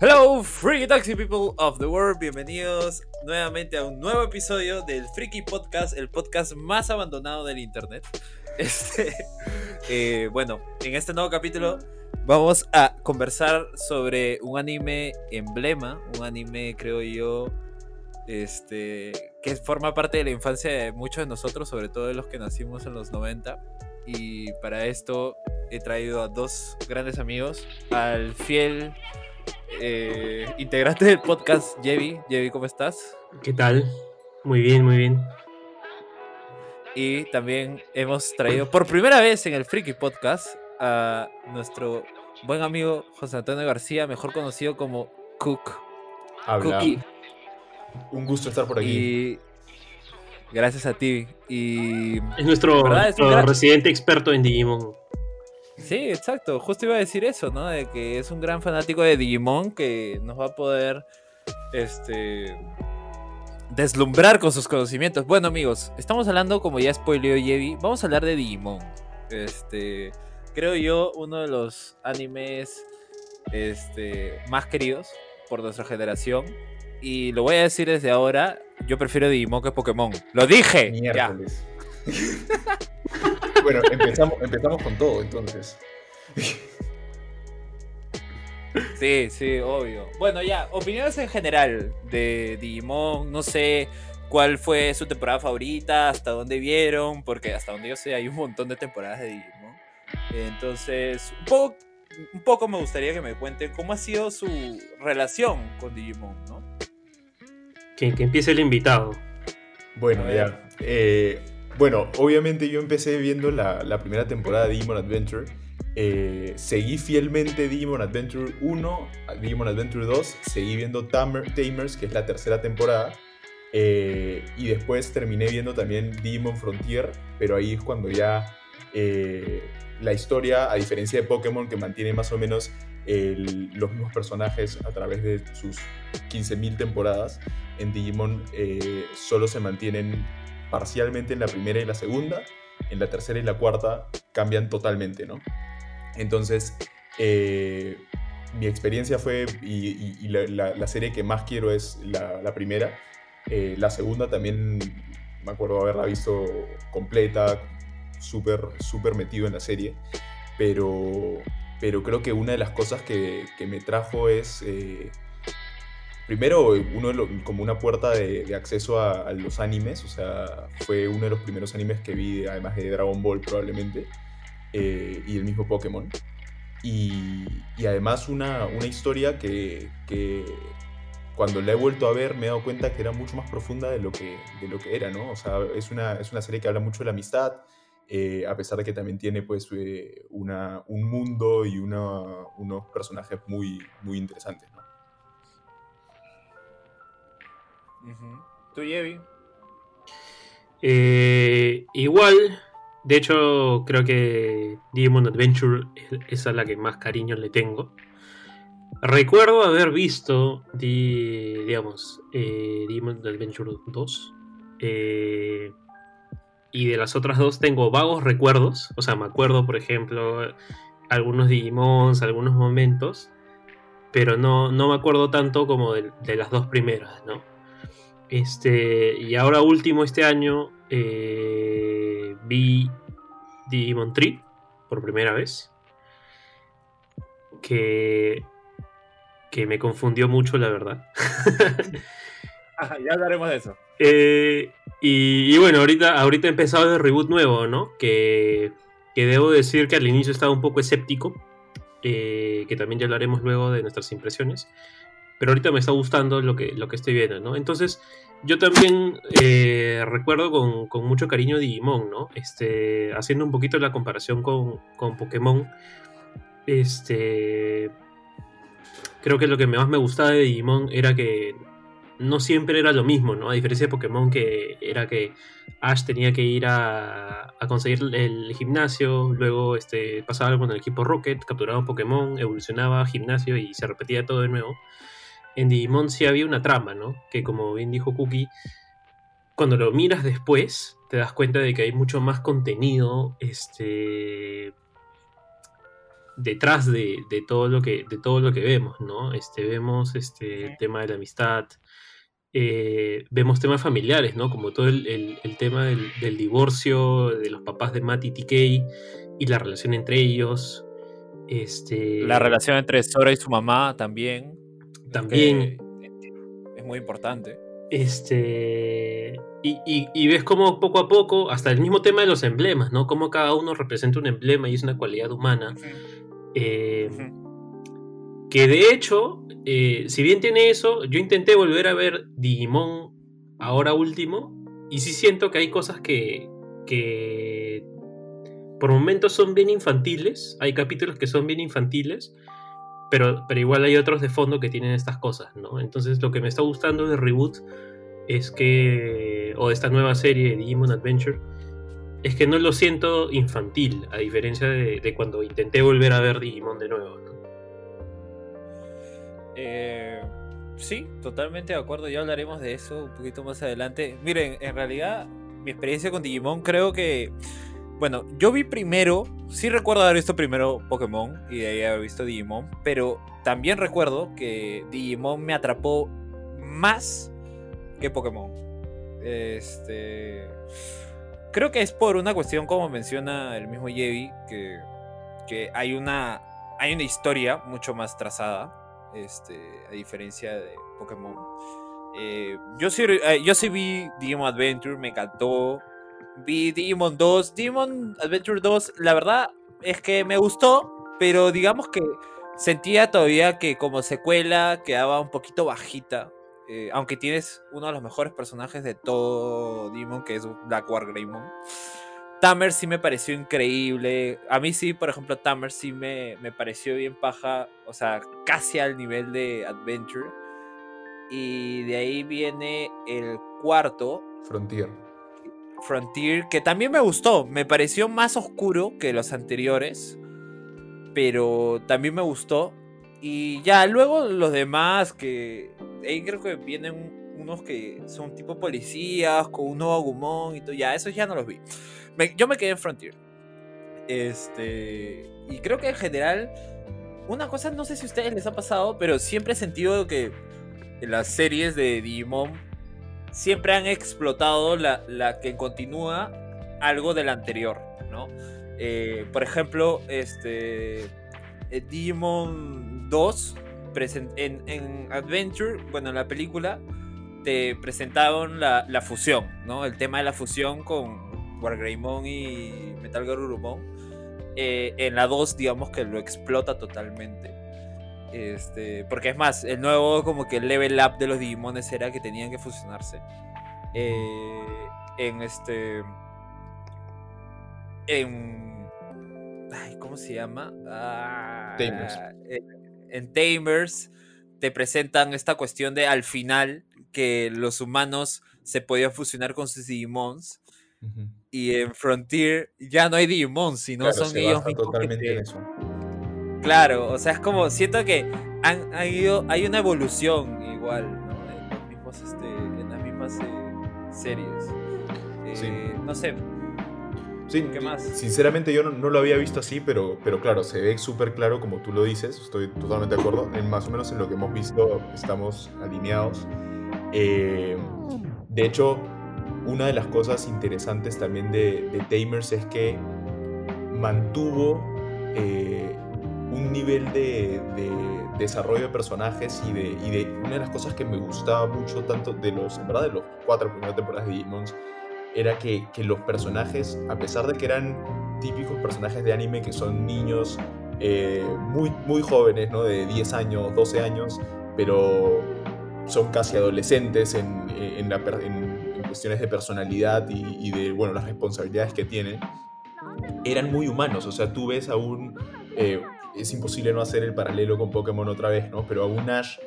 Hello, Freaky Taxi People of the World. Bienvenidos nuevamente a un nuevo episodio del Freaky Podcast, el podcast más abandonado del internet. Este, eh, bueno, en este nuevo capítulo vamos a conversar sobre un anime emblema, un anime, creo yo, este, que forma parte de la infancia de muchos de nosotros, sobre todo de los que nacimos en los 90. Y para esto he traído a dos grandes amigos, al fiel eh, integrante del podcast, Jevi. Jevi, ¿cómo estás? ¿Qué tal? Muy bien, muy bien. Y también hemos traído por primera vez en el Freaky Podcast a nuestro buen amigo José Antonio García, mejor conocido como Cook. Habla. Un gusto estar por aquí. Y gracias a ti. Y es nuestro, residente experto en Digimon. Sí, exacto. Justo iba a decir eso, ¿no? De que es un gran fanático de Digimon que nos va a poder este deslumbrar con sus conocimientos. Bueno, amigos, estamos hablando, como ya spoileó Yevi, vamos a hablar de Digimon. Este, creo yo, uno de los animes este, más queridos por nuestra generación. Y lo voy a decir desde ahora, yo prefiero Digimon que Pokémon. ¡Lo dije! bueno, empezamos, empezamos con todo, entonces. Sí, sí, obvio. Bueno, ya, opiniones en general de Digimon, no sé cuál fue su temporada favorita, hasta dónde vieron, porque hasta donde yo sé hay un montón de temporadas de Digimon. Entonces, un poco, un poco me gustaría que me cuenten cómo ha sido su relación con Digimon, ¿no? Que, que empiece el invitado. Bueno, ya. Eh, bueno, obviamente yo empecé viendo la, primera temporada de Digimon Adventure. Eh, seguí fielmente Digimon Adventure 1, Digimon Adventure 2, seguí viendo Tamers, que es la tercera temporada, eh, y después terminé viendo también Digimon Frontier, pero ahí es cuando ya eh, la historia, a diferencia de Pokémon, que mantiene más o menos los mismos personajes a través de sus 15.000 temporadas, en Digimon solo se mantienen parcialmente en la primera y la segunda, en la tercera y la cuarta cambian totalmente, ¿no? Entonces, eh, mi experiencia fue, y, la, serie que más quiero es la, primera. Eh, la segunda también me acuerdo haberla visto completa, súper, súper metido en la serie. Pero, pero creo que una de las cosas que, me trajo es, eh, primero, uno como una puerta de, acceso a, los animes. O sea, fue uno de los primeros animes que vi, además de Dragon Ball probablemente. Eh, y el mismo Pokémon. Y, además una, una historia que, cuando la he vuelto a ver me he dado cuenta que era mucho más profunda de lo que, de lo que era, ¿no? O sea, es una, es una serie que habla mucho de la amistad, eh, a pesar de que también tiene pues eh, una, un mundo y una, unos personajes muy, muy interesantes, ¿Tú, Yevi? igual, de hecho, creo que Digimon Adventure es a la que más cariño le tengo. Recuerdo haber visto, digamos, eh, Digimon Adventure 2. Eh, y de las otras dos tengo vagos recuerdos. O sea, me acuerdo, por ejemplo, algunos Digimons, algunos momentos. Pero no, no me acuerdo tanto como de, las dos primeras, ¿no? Este, y ahora último, este año, eh, vi Digimon Tree por primera vez. Que, que me confundió mucho, la verdad. ya hablaremos de eso. Eh, y, bueno, ahorita, ahorita he empezado el reboot nuevo, ¿no? Que, que debo decir que al inicio estaba un poco escéptico. Eh, que también ya hablaremos luego de nuestras impresiones. Pero ahorita me está gustando lo que, lo que estoy viendo, ¿no? Entonces, yo también eh, recuerdo con, mucho cariño Digimon, ¿no? Este, haciendo un poquito la comparación con, con, Pokémon, este, creo que lo que más me gustaba de Digimon era que no siempre era lo mismo, ¿no? A diferencia de Pokémon, que era que Ash tenía que ir a, a conseguir el gimnasio, luego este, pasaba con el equipo Rocket, capturaba un Pokémon, evolucionaba gimnasio y se repetía todo de nuevo en Digimon sí había una trama, ¿no? Que como bien dijo Cookie, cuando lo miras después, te das cuenta de que hay mucho más contenido, este... detrás de, todo lo que, de todo lo que vemos, ¿no? Este, vemos este, el tema de la amistad, eh, vemos temas familiares, ¿no? Como todo el, tema del, divorcio de los papás de Matt y TK y la relación entre ellos. Este, la relación entre Sora y su mamá también. También. Es muy importante. Este. Y, ves como poco a poco, hasta el mismo tema de los emblemas, ¿no? Cómo cada uno representa un emblema y es una cualidad humana. Eh, que de hecho, eh, si bien tiene eso, yo intenté volver a ver Digimon ahora último. Y sí siento que hay cosas que, que por momentos son bien infantiles. Hay capítulos que son bien infantiles. Pero, pero igual hay otros de fondo que tienen estas cosas, ¿no? Entonces lo que me está gustando de Reboot es que, o de esta nueva serie Digimon Adventure, es que no lo siento infantil, a diferencia de, cuando intenté volver a ver Digimon de nuevo. Eh, sí, totalmente de acuerdo, ya hablaremos de eso un poquito más adelante. Miren, en realidad mi experiencia con Digimon creo que... Bueno, yo vi primero, sí recuerdo haber visto primero Pokémon y de ahí haber visto Digimon, pero también recuerdo que Digimon me atrapó más que Pokémon. Este. Creo que es por una cuestión, como menciona el mismo Yevi, que, que hay una. Hay una historia mucho más trazada. Este. A diferencia de Pokémon. Eh, yo, sí, eh, yo sí vi Digimon Adventure, me encantó. Vi Digimon 2. Digimon Adventure 2, la verdad es que me gustó. Pero digamos que sentía todavía que como secuela quedaba un poquito bajita. Eh, aunque tienes uno de los mejores personajes de todo Demon, que es Black War Greymon. Tamer sí me pareció increíble. A mí sí, por ejemplo, Tamer sí me, me pareció bien paja. O sea, casi al nivel de Adventure. Y de ahí viene el cuarto. Frontier. Frontier, que también me gustó. Me pareció más oscuro que los anteriores. Pero también me gustó. Y ya, luego los demás que. Ahí creo que vienen unos que son tipo policías, con un nuevo Agumon y todo. Ya, esos ya no los vi. yo me quedé en Frontier. Este. Y creo que en general. Una cosa, no sé si a ustedes les ha pasado, pero siempre he sentido que en las series de Digimon siempre han explotado la, la que continúa algo del anterior, ¿no? Eh, por ejemplo, este eh, Digimon 2 en, en, Adventure, bueno, en la película, te presentaron la, la, fusión, ¿no? El tema de la fusión con Wargreymon y Metal Garurumon. Eh, en la 2, digamos que lo explota totalmente. Este, porque es más, el nuevo como que el level up de los Digimones era que tenían que fusionarse. Eh, en este. En ¿cómo se llama? Ah, Tamers. En, Tamers te presentan esta cuestión de al final que los humanos se podían fusionar con sus Digimons. Y en Frontier ya no hay Digimons, sino son ellos mismos. Totalmente eso. Claro, o sea, es como, siento que han, ido, hay una evolución igual, ¿no? En, este, las mismas eh, series. Eh, no sé, Sí, ¿Qué más? Sinceramente yo no, lo había visto así, pero, pero claro, se ve súper claro como tú lo dices, estoy totalmente de acuerdo, en más o menos en lo que hemos visto estamos alineados. Eh, de hecho, una de las cosas interesantes también de, Tamers es que mantuvo eh, un nivel de, desarrollo de personajes y de, una de las cosas que me gustaba mucho tanto de los, en verdad, de los cuatro primeras temporadas de Digimons era que, los personajes, a pesar de que eran típicos personajes de anime que son niños eh, muy, muy jóvenes, ¿no? de 10 años, 12 años, pero son casi adolescentes en, en, cuestiones de personalidad y, de bueno, las responsabilidades que tienen, eran muy humanos. O sea, tú ves a un, eh, es imposible no hacer el paralelo con Pokémon otra vez, ¿no? Pero a un Ash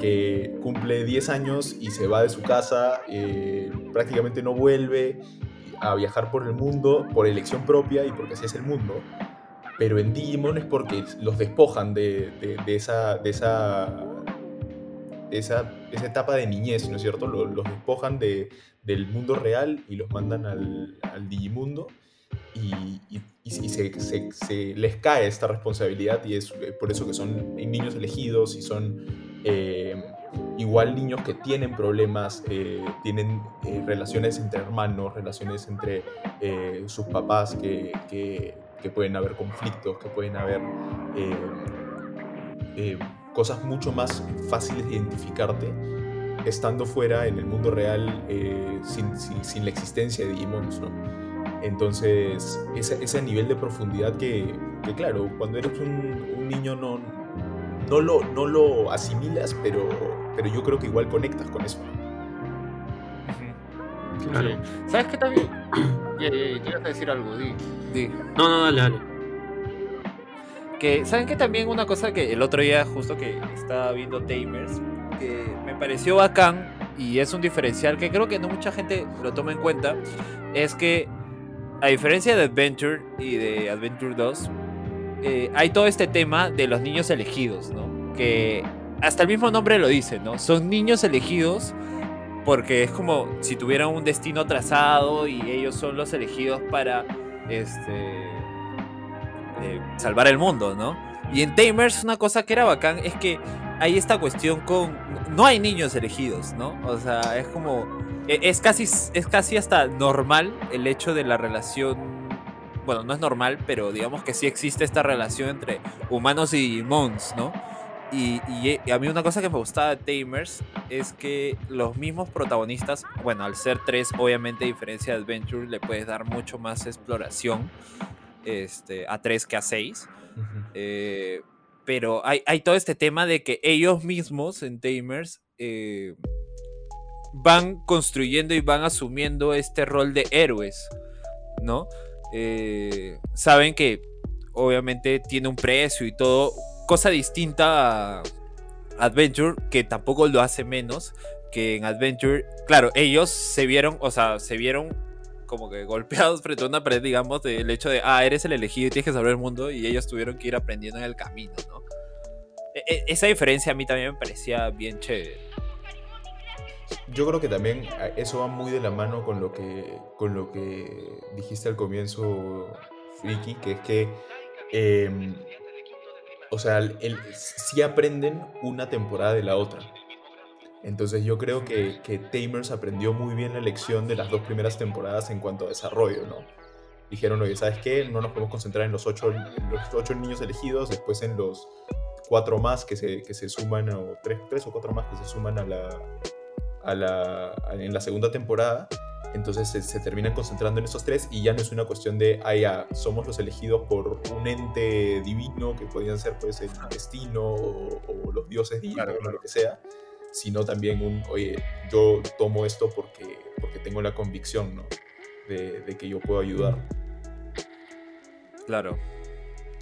que cumple 10 años y se va de su casa, eh, prácticamente no vuelve a viajar por el mundo por elección propia y porque así es el mundo. Pero en Digimon es porque los despojan de, esa, de esa, esa, etapa de niñez, ¿no es cierto? Los, despojan del mundo real y los mandan al, al Digimundo y, se, les cae esta responsabilidad y es por eso que son niños elegidos y son igual niños que tienen problemas, tienen relaciones entre hermanos, relaciones entre sus papás que, que, pueden haber conflictos, que pueden haber cosas mucho más fáciles de identificarte estando fuera en el mundo real eh, sin, la existencia de Digimons, ¿no? Entonces, ese, ese, nivel de profundidad que, claro, cuando eres un, niño no, no, lo, no lo asimilas, pero, pero yo creo que igual conectas con eso, Claro. ¿Sabes qué también? Quieres decir algo, di. di. No, no, dale, dale. Que, ¿saben que también una cosa que el otro día justo que estaba viendo Tamers, que me pareció bacán y es un diferencial que creo que no mucha gente lo toma en cuenta, es que a diferencia de Adventure y de Adventure 2, eh, hay todo este tema de los niños elegidos, ¿no? Que hasta el mismo nombre lo dice, ¿no? Son niños elegidos porque es como si tuvieran un destino trazado y ellos son los elegidos para este salvar el mundo, ¿no? Y en Tamers una cosa que era bacán es que hay esta cuestión con... No hay niños elegidos, ¿no? O sea, es como... E, es casi, es casi hasta normal el hecho de la relación... Bueno, no es normal, pero digamos que sí existe esta relación entre humanos y mons, ¿no? Y, y, a mí una cosa que me gustaba de Tamers es que los mismos protagonistas, bueno, al ser tres, obviamente a diferencia de Adventure, le puedes dar mucho más exploración este, a 3 que a 6. Eh, pero hay, hay, todo este tema de que ellos mismos en Tamers eh, van construyendo y van asumiendo este rol de héroes, ¿no? Eh, saben que obviamente tiene un precio y todo, cosa distinta a Adventure, que tampoco lo hace menos, que en Adventure, claro, ellos se vieron, o sea, se vieron como que golpeados frente a una pared, digamos, del hecho de, ah, eres el elegido y tienes que saber el mundo, y ellos tuvieron que ir aprendiendo en el camino, ¿no? E, e, esa diferencia a mí también me parecía bien chévere. Yo creo que también eso va muy de la mano con lo que, con lo que dijiste al comienzo, Friki, que es que, em, o sea, el, sí aprenden una temporada de la otra. Entonces yo creo que, que, Tamers aprendió muy bien la lección de las dos primeras temporadas en cuanto a desarrollo, ¿no? Dijeron, oye, ¿sabes qué? No nos podemos concentrar en los ocho, los ocho niños elegidos, después en los cuatro más que se, que se suman, o tres, tres o cuatro más que se suman a la, a la, en la segunda temporada. Entonces se, terminan concentrando en esos tres y ya no es una cuestión de, ah, ya, somos los elegidos por un ente divino que podían ser pues el destino o, los dioses divinos o lo que sea, sino también un, oye, yo tomo esto porque, porque tengo la convicción, ¿no? De, que yo puedo ayudar. Claro.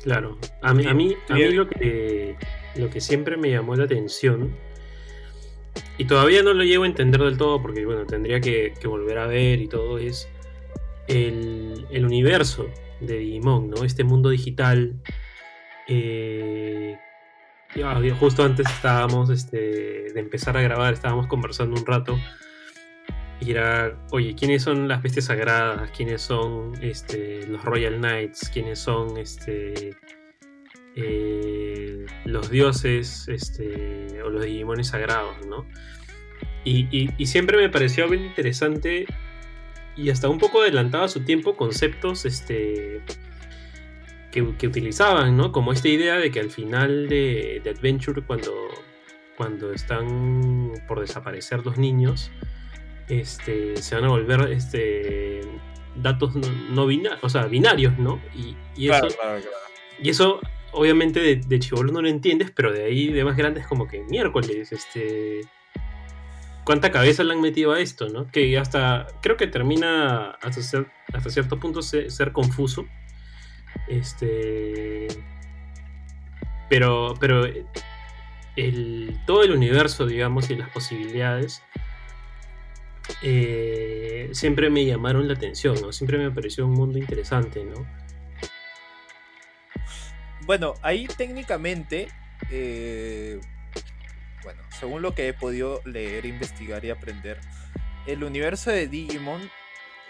Claro. A mí, a mí, a mí lo, que, lo que siempre me llamó la atención, y todavía no lo llevo a entender del todo porque, bueno, tendría que, volver a ver y todo, es el, el universo de Digimon, ¿no? Este mundo digital eh, justo antes estábamos este, de empezar a grabar, estábamos conversando un rato. Y era, oye, ¿quiénes son las bestias sagradas? ¿Quiénes son este, los Royal Knights? ¿Quiénes son este, eh, los dioses este, o los Digimones sagrados? ¿no? Y, siempre me pareció bien interesante y hasta un poco adelantado a su tiempo conceptos este, que, utilizaban, ¿no? Como esta idea de que al final de, Adventure, cuando, cuando están por desaparecer los niños, este, se van a volver este, datos no, binarios, o sea, binarios, ¿no? Y, eso, y eso, obviamente, de, de chivolo no lo entiendes, pero de ahí de más grande es como que miércoles, este. ¿Cuánta cabeza le han metido a esto, no? Que hasta. Creo que termina hasta, hasta cierto punto ser confuso este. Pero. Pero. El, todo el universo, digamos, y las posibilidades. Eh, siempre me llamaron la atención, ¿no? Siempre me pareció un mundo interesante, ¿no? Bueno, ahí técnicamente. Eh, bueno, según lo que he podido leer, investigar y aprender, el universo de Digimon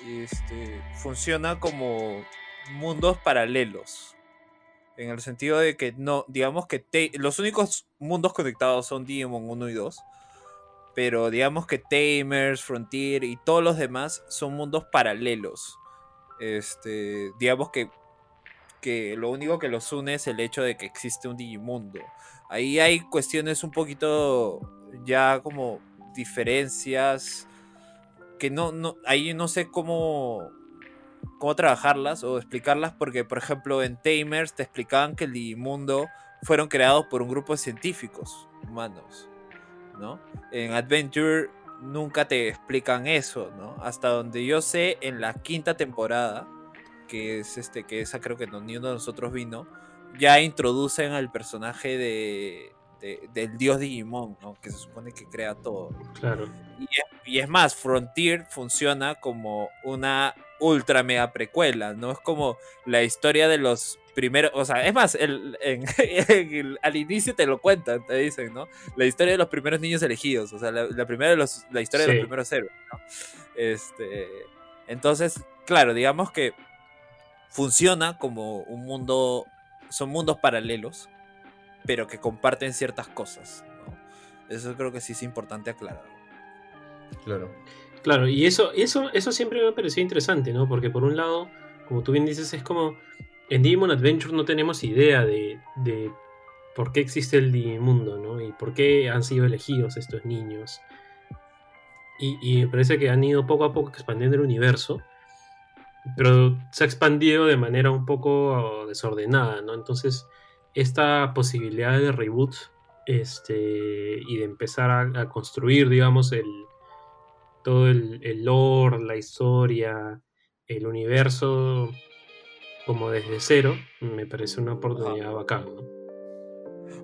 este, funciona como mundos paralelos. En el sentido de que no, digamos que los únicos mundos conectados son Digimon 1 y 2. Pero digamos que Tamers, Frontier y todos los demás son mundos paralelos. Este, digamos que, que lo único que los une es el hecho de que existe un Digimundo. Ahí hay cuestiones un poquito ya como diferencias que no, no, ahí no sé cómo, cómo trabajarlas o explicarlas, porque por ejemplo en Tamers te explicaban que el Digimundo fueron creados por un grupo de científicos humanos, ¿no? En Adventure nunca te explican eso, ¿no? Hasta donde yo sé, en la quinta temporada, que es este, que esa creo que no, ni uno de nosotros vino, ya introducen al personaje de, de- del dios Digimon, ¿no? Que se supone que crea todo. Claro. Y es, y es más, Frontier funciona como una ultra mega precuela, ¿no? Es como la historia de los primeros, o sea, es más, el, en- en el- al inicio te lo cuentan, te dicen, ¿no? La historia de los primeros niños elegidos, o sea, la, la primera de los, la historia de los primeros héroes, ¿no? Este, entonces, claro, digamos que funciona como un mundo, son mundos paralelos, pero que comparten ciertas cosas, ¿no? Eso creo que sí es importante aclarar. Claro. Claro, y eso, eso, eso siempre me ha parecido interesante, ¿no? Porque por un lado, como tú bien dices, es como en Digimon Adventure no tenemos idea de, de por qué existe el Digimundo, ¿no? Y por qué han sido elegidos estos niños. Y, me parece que han ido poco a poco expandiendo el universo, pero se ha expandido de manera un poco desordenada, ¿no? Entonces, esta posibilidad de reboot este, y de empezar a construir, digamos, el, todo el, el lore, la historia, el universo como desde cero, me parece una oportunidad bacán, ¿no?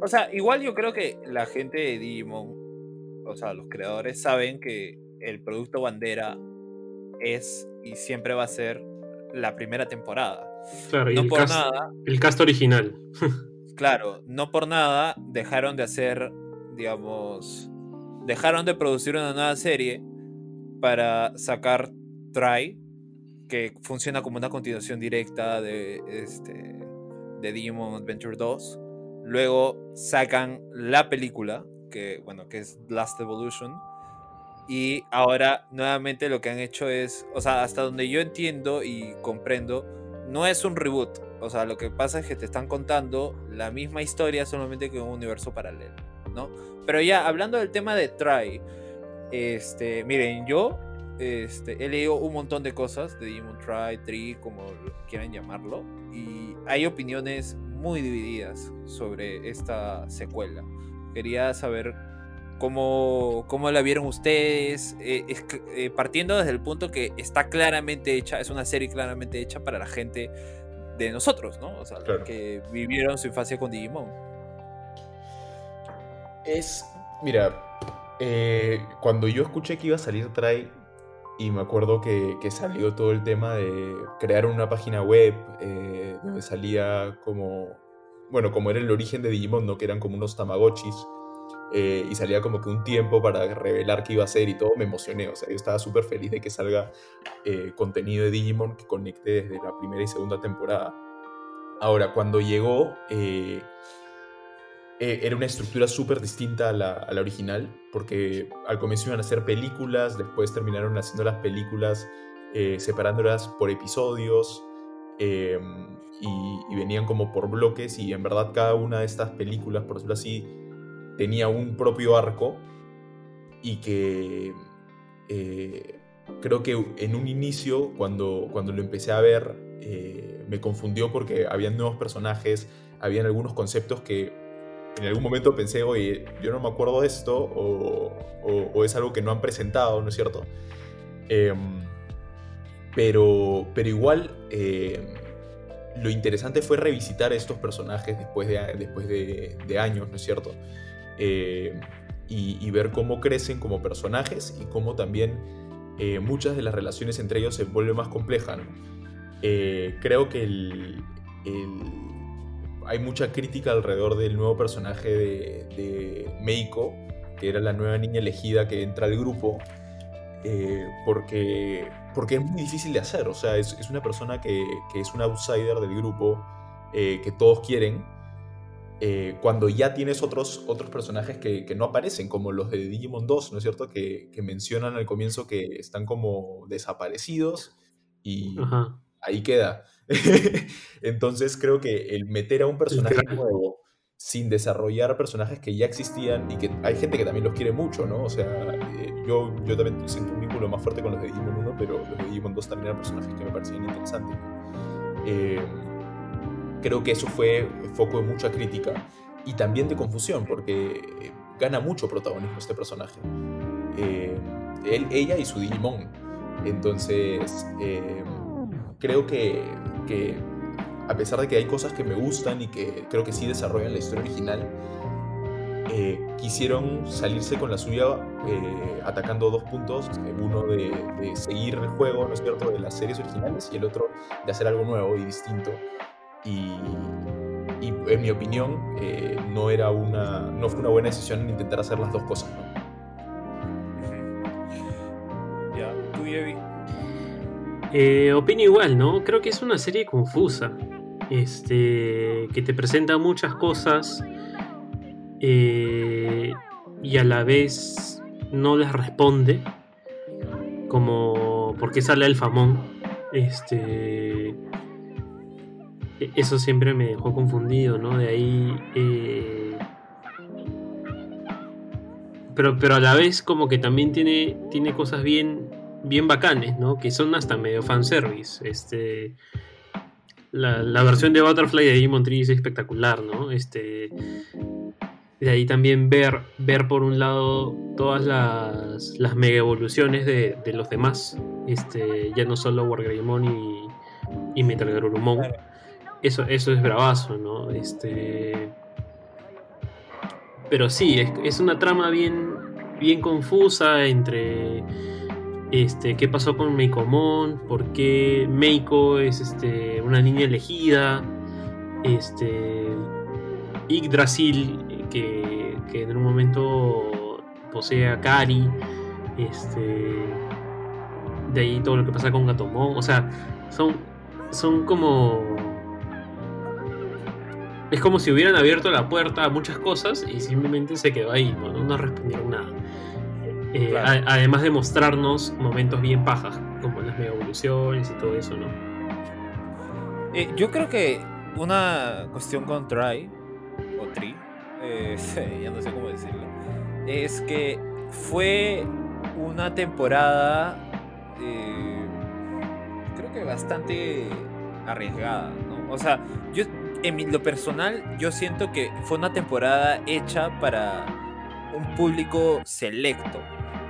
O sea, igual yo creo que la gente de Digimon, o sea, los creadores saben que el producto bandera es y siempre va a ser la primera temporada. Claro, y el, por cast, nada, el cast original. claro, no por nada dejaron de hacer, digamos, dejaron de producir una nueva serie para sacar Try, que funciona como una continuación directa de, este, de Digimon Adventure 2. Luego sacan la película, que, bueno, que es Last Evolution. Y ahora nuevamente lo que han hecho es, o sea, hasta donde yo entiendo y comprendo, no es un reboot. O sea, lo que pasa es que te están contando la misma historia solamente que en un universo paralelo, ¿no? Pero ya, hablando del tema de Try, este, miren, yo este, he leído un montón de cosas de Demon Try, Tree, como quieran llamarlo, y hay opiniones muy divididas sobre esta secuela. Quería saber cómo, cómo la vieron ustedes, eh, es eh, partiendo desde el punto que está claramente hecha, es una serie claramente hecha para la gente de nosotros, ¿no? O sea, los que vivieron su infancia con Digimon. Es. Mira, eh, cuando yo escuché que iba a salir Try, y me acuerdo que, que salió todo el tema de crear una página web eh, donde salía como. Bueno, como era el origen de Digimon, ¿no? Que eran como unos Tamagotchis. eh, y salía como que un tiempo para revelar qué iba a ser y todo, me emocioné. O sea, yo estaba súper feliz de que salga eh, contenido de Digimon que conecte desde la primera y segunda temporada. Ahora, cuando llegó, eh, eh, era una estructura súper distinta a la, a la original, porque al comienzo iban a hacer películas, después terminaron haciendo las películas eh, separándolas por episodios eh, y, venían como por bloques y en verdad cada una de estas películas, por decirlo así, tenía un propio arco y que creo que en un inicio, cuando, cuando lo empecé a ver, me confundió porque habían nuevos personajes, habían algunos conceptos que en algún momento pensé, oye, yo no me acuerdo de esto, o, o- o es algo que no han presentado, ¿no es cierto? Em, pero, pero igual, eh, lo interesante fue revisitar estos personajes después de, después de, de años, ¿no es cierto? Eh, y, y ver cómo crecen como personajes y cómo también eh, muchas de las relaciones entre ellos se vuelven más complejas. ¿no? Eh, creo que el, el- hay mucha crítica alrededor del nuevo personaje de, de Meiko, que era la nueva niña elegida que entra al grupo. eh, porque, porque es muy difícil de hacer. O sea, es, es una persona que, que, es un outsider del grupo, eh, que todos quieren, eh, cuando ya tienes otros, otros personajes que, que, no aparecen, como los de Digimon 2, ¿no es cierto? Que, que mencionan al comienzo que están como desaparecidos y Ajá. ahí queda. Entonces creo que el meter a un personaje nuevo sin desarrollar personajes que ya existían y que hay gente que también los quiere mucho, ¿no? O sea, eh, yo, yo también siento un vínculo más fuerte con los de Digimon 1, pero los de Digimon 2 también eran personajes que me parecían interesantes. Eh, creo que eso fue foco de mucha crítica y también de confusión, porque eh, gana mucho protagonismo este personaje. Eh, él, ella y su Digimon. Entonces, creo que, que a pesar de que hay cosas que me gustan y que creo que sí desarrollan la historia original, eh, quisieron salirse con la suya eh, atacando dos puntos, uno de, de, seguir el juego, ¿no es cierto?, de las series originales y el otro de hacer algo nuevo y distinto. Y, y en mi opinión, eh, no, era una, no fue una buena decisión intentar hacer las dos cosas, ¿no? Ya, tú, Yevi. Eh, opino igual, ¿no? Creo que es una serie confusa. Este. que te presenta muchas cosas. Eh, y a la vez no les responde. Como. porque sale el famón. Este. Eso siempre me dejó confundido, ¿no? De ahí. Eh, pero, pero a la vez, como que también tiene, tiene cosas bien bien bacanes, ¿no? Que son hasta medio fanservice. Este, la, la versión de Butterfly de Digimon Tree es espectacular, ¿no? Este, de ahí también ver, ver por un lado todas las, las mega evoluciones de, de, los demás. Este, ya no solo Wargreymon y, y Metal Garurumon. Eso, eso es bravazo, ¿no? Este. Pero sí, es, es una trama bien, bien confusa entre este, qué pasó con Meikomon, por qué Meiko es este, una niña elegida, este, Yggdrasil, que, que en un momento posee a Kari, este, de ahí todo lo que pasa con Gatomon, o sea, son, son como... Es como si hubieran abierto la puerta a muchas cosas y simplemente se quedó ahí, no, no respondieron nada. Eh, claro. a, además de mostrarnos momentos bien pajas, como las mega evoluciones y todo eso, ¿no? Eh, yo creo que una cuestión con Try, o Tri, eh, ya no sé cómo decirlo, es que fue una temporada, creo que bastante arriesgada, ¿no? O sea, yo en lo personal, yo siento que fue una temporada hecha para un público selecto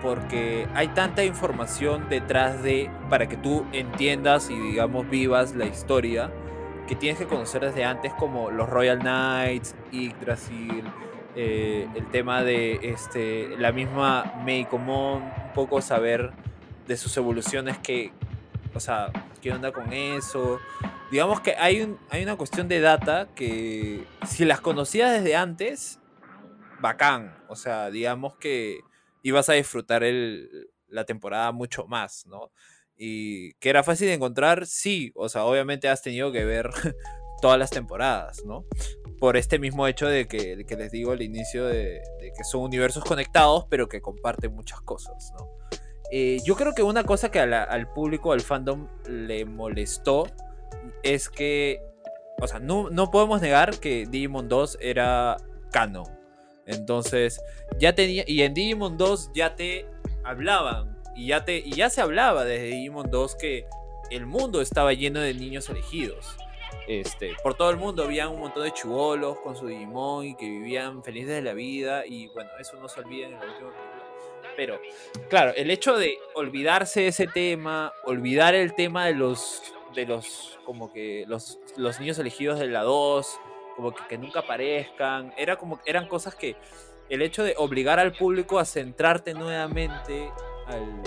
porque hay tanta información detrás de para que tú entiendas y digamos vivas la historia que tienes que conocer desde antes como los Royal Knights, Yggdrasil, eh, el tema de este, la misma Meikomon, un poco saber de sus evoluciones que, o sea, qué onda con eso. Digamos que hay, un, hay una cuestión de data que si las conocías desde antes, bacán. O sea, digamos que ibas a disfrutar el, la temporada mucho más, ¿no? Y que era fácil de encontrar, sí, o sea, obviamente has tenido que ver todas las temporadas, ¿no? Por este mismo hecho de que, que les digo al inicio de, que son universos conectados, pero que comparten muchas cosas, ¿no? Eh, yo creo que una cosa que la, al público, al fandom, le molestó es que, o sea, no, no podemos negar que Digimon 2 era canon, entonces, ya tenía. Y en Digimon 2 ya te hablaban. Y ya, te, y ya se hablaba desde Digimon 2 que el mundo estaba lleno de niños elegidos. Este, por todo el mundo había un montón de chubolos con su Digimon y que vivían felices de la vida. Y bueno, eso no se olvida en el último Pero, claro, el hecho de olvidarse de ese tema, olvidar el tema de los. de los. como que los, los niños elegidos de la 2 como que, nunca aparezcan. Era como, eran cosas que el hecho de obligar al público a centrarte nuevamente al,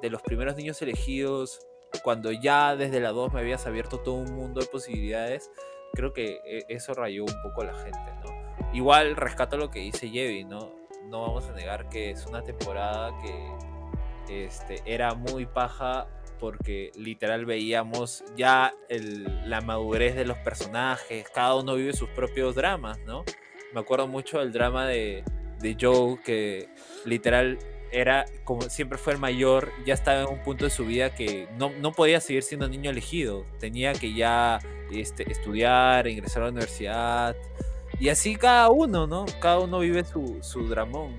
de los primeros niños elegidos, cuando ya desde la 2 me habías abierto todo un mundo de posibilidades, creo que e, eso rayó un poco a la gente, ¿no? Igual rescato lo que dice Yevi, ¿no? No vamos a negar que es una temporada que, este, era muy paja porque literal veíamos ya el- la madurez de los personajes, cada uno vive sus propios dramas, ¿no? Me acuerdo mucho del drama de, de Joe, que literal era, como siempre fue el mayor, ya estaba en un punto de su vida que no, no podía seguir siendo niño elegido, tenía que ya este, estudiar, ingresar a la universidad, y así cada uno, ¿no? Cada uno vive su, su dramón.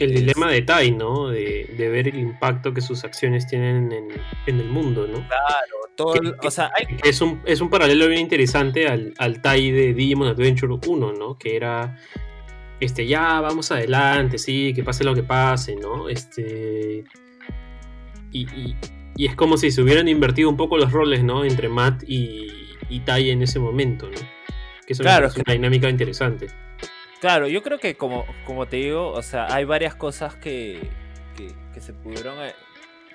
El Es- dilema de Tai, ¿no? De, de ver el impacto que sus acciones tienen en, en el mundo, ¿no? Claro, todo, Que- o sea, hay, Es un, es un paralelo bien interesante al, al Tai de Digimon Adventure 1, ¿no? Que era, este, ya, vamos adelante, sí, que pase lo que pase, ¿no? Este... Y, y- y es como si se hubieran invertido un poco los roles, ¿no? Entre Matt y, y Tai en ese momento, ¿no? Que eso Claro, parece una dinámica interesante. Claro, yo creo que como, como te digo, o sea, hay varias cosas que, que, que se pudieron eh,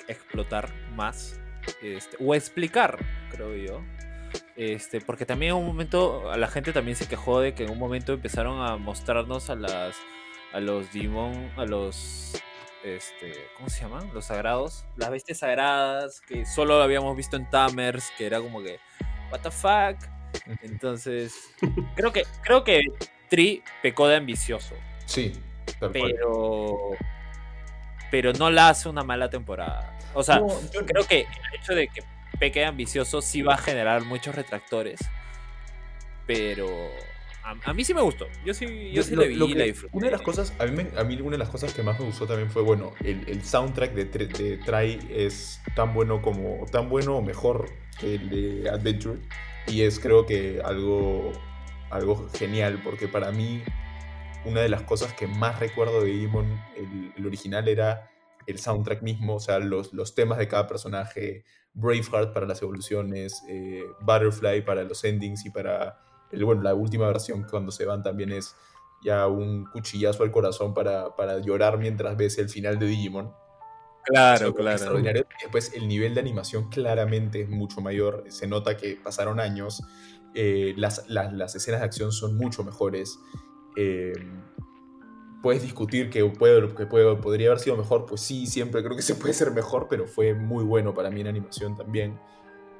explotar más este, o explicar, creo yo. Este, porque también en un momento a la gente también se quejó de que en un momento empezaron a mostrarnos a las a los Digimon, a los este, ¿cómo se llaman? Los sagrados, las bestias sagradas que solo habíamos visto en Tamers, que era como que what the fuck. Entonces, creo que creo que Tri pecó de ambicioso, Sí, tal cual. pero pero no la hace una mala temporada. O sea, No, yo- creo que el hecho de que peque de ambicioso sí va a generar muchos retractores, pero a, a mí sí me gustó. Yo sí, yo sí lo- la vi lo y que- la disfruté. Una de las cosas, a mí, me- a mí una de las cosas que más me gustó también fue, bueno, el, el soundtrack de, de Try es tan bueno como, tan bueno o mejor que el de Adventure. Y es creo que algo, algo genial, porque para mí una de las cosas que más recuerdo de Digimon, el, el original, era el soundtrack mismo, o sea, los, los temas de cada personaje, Braveheart para las evoluciones, eh, Butterfly para los endings y para, el, bueno, la última versión cuando se van también es ya un cuchillazo al corazón para, para llorar mientras ves el final de Digimon. Claro, claro. extraordinarios. Y Después el nivel de animación claramente es mucho mayor, se nota que pasaron años, eh, las, las- escenas de acción son mucho mejores. eh, puedes discutir que, puede, que puede- podría haber sido mejor, pues sí, siempre creo que se puede ser mejor, pero fue muy bueno para mí en animación también.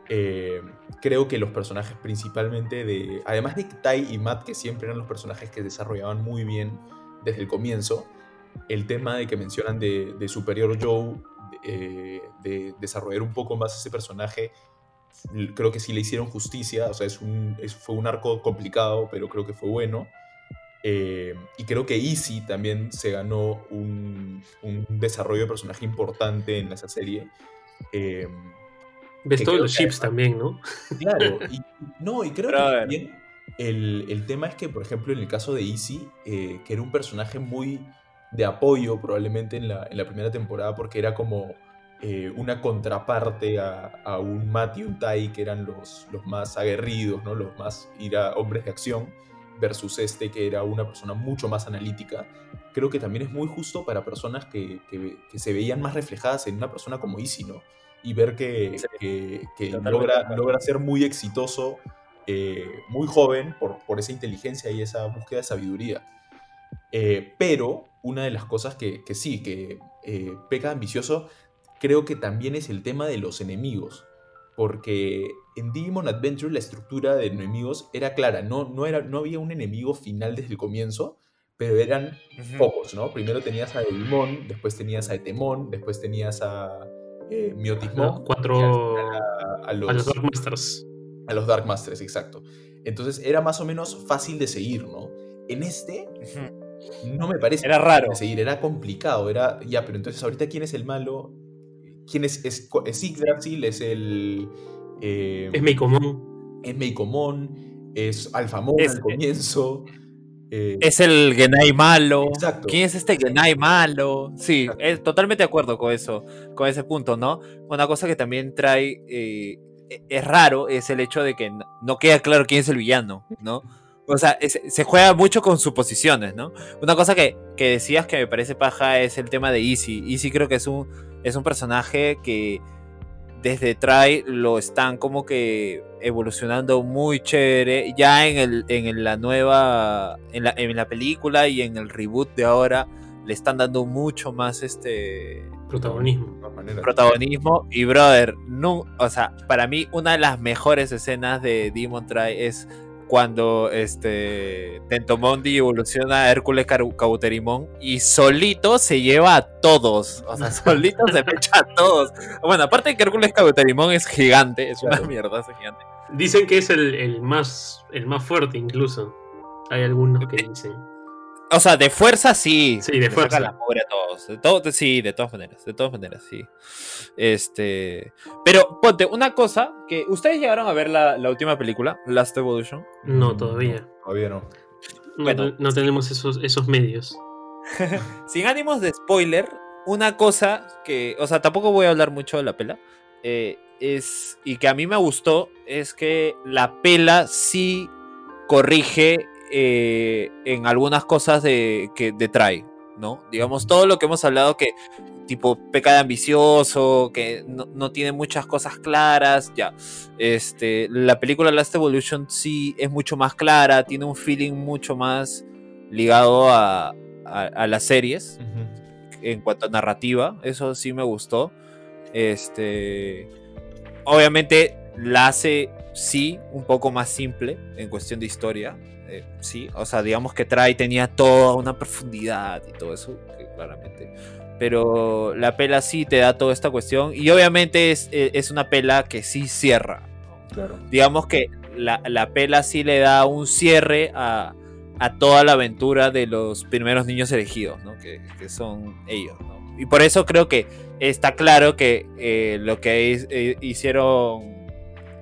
Eh, creo que los personajes principalmente de... Además de Tai y Matt, que siempre eran los personajes que desarrollaban muy bien desde el comienzo, el tema de que mencionan de, de Superior Joe, de desarrollar un poco más ese personaje, creo que sí le hicieron justicia, o sea, es un, es- fue un arco complicado, pero creo que fue bueno. Eh, y creo que Easy también se ganó un, un desarrollo de personaje importante en esa serie. Eh, Ves todos los chips también, ¿no? Claro, y, no, y creo Pero que también el, el tema es que, por ejemplo, en el caso de Easy, eh, que era un personaje muy de apoyo probablemente en la, en la primera temporada, porque era como eh, una contraparte a, a un Matt y un Tai, que eran los, los más aguerridos, ¿no? los más hombres de acción, versus este, que era una persona mucho más analítica. Creo que también es muy justo para personas que, que- que se veían más reflejadas en una persona como Easy, ¿no? Y ver que, Sí. que- logra, logra ser muy exitoso, eh, muy joven, por, por esa inteligencia y esa búsqueda de sabiduría. Eh, pero una de las cosas que, que sí, que eh, peca ambicioso, creo que también es el tema de los enemigos. Porque en Digimon Adventure la estructura de enemigos era clara, no, no, era, no había un enemigo final desde el comienzo, pero eran Ujú. pocos, ¿no? Primero tenías a Eulmon, después tenías a Etemon, después tenías a eh, Miotismon, cuatro. a, a los, A los Dark Masters. a los Dark Masters, exacto. Entonces era más o menos fácil de seguir, ¿no? En este no me parece Era raro. seguir, era complicado, era ya, pero entonces ahorita quién es el malo, quién es es, es Yggdrasil, es el eh, Es Meikomon. es Meikomon, es Alphamon Es- al comienzo. eh, Es el Genai malo. Exacto. ¿Quién es este Genai malo? Sí, es totalmente de acuerdo con eso, con ese punto, ¿no? Una cosa que también trae, eh, e- es raro, es el hecho de que no, no queda claro quién es el villano, ¿no? O sea, es- se juega mucho con suposiciones, ¿no? Una cosa que, que decías que me parece paja es el tema de Easy. Easy creo que es un, es un personaje que desde Try lo están como que evolucionando muy chévere. Ya en, el, en la nueva, en la, en la película y en el reboot de ahora, le están dando mucho más este Protagonismo. Protagonismo y brother, no, o sea, para mí una de las mejores escenas de Demon Try es cuando este Tentomondi evoluciona a Hércules Cauterimón y solito se lleva a todos, o sea, solito se echa a todos. Bueno, aparte de que Hércules Cauterimón es gigante, es una mierda, es gigante. Dicen que es el, el más el más fuerte incluso. Hay algunos que dicen. O sea, de fuerza sí. Sí, de fuerza. la mugre a todos. De todo, sí, de todas maneras. De todas maneras, sí. Este. Pero ponte, una cosa que. ¿Ustedes llegaron a ver la, la última película, Last Evolution? No, todavía. Todavía no. No, Bueno. no tenemos esos, esos medios. Sin ánimos de spoiler, una cosa que. O sea, tampoco voy a hablar mucho de la pela. eh, es. Y que a mí me gustó. Es que la pela sí corrige eh, en algunas cosas de, que de trae. ¿No? Digamos, todo lo que hemos hablado que tipo peca de ambicioso, que no, no tiene muchas cosas claras, ya. Este, la película Last Evolution sí es mucho más clara, tiene un feeling mucho más ligado a, a, a las series en cuanto a narrativa, eso sí me gustó. Este, obviamente la hace sí un poco más simple en cuestión de historia, eh, sí, o sea, digamos que Trae tenía toda una profundidad y todo eso, claramente. Pero la pela sí te da toda esta cuestión y obviamente es, eh, es una pela que sí cierra. Claro. Digamos que la, la pela sí le da un cierre a, a toda la aventura de los primeros niños elegidos, ¿no? que, que son ellos. ¿no? Y por eso creo que está claro que eh, lo que eh, hicieron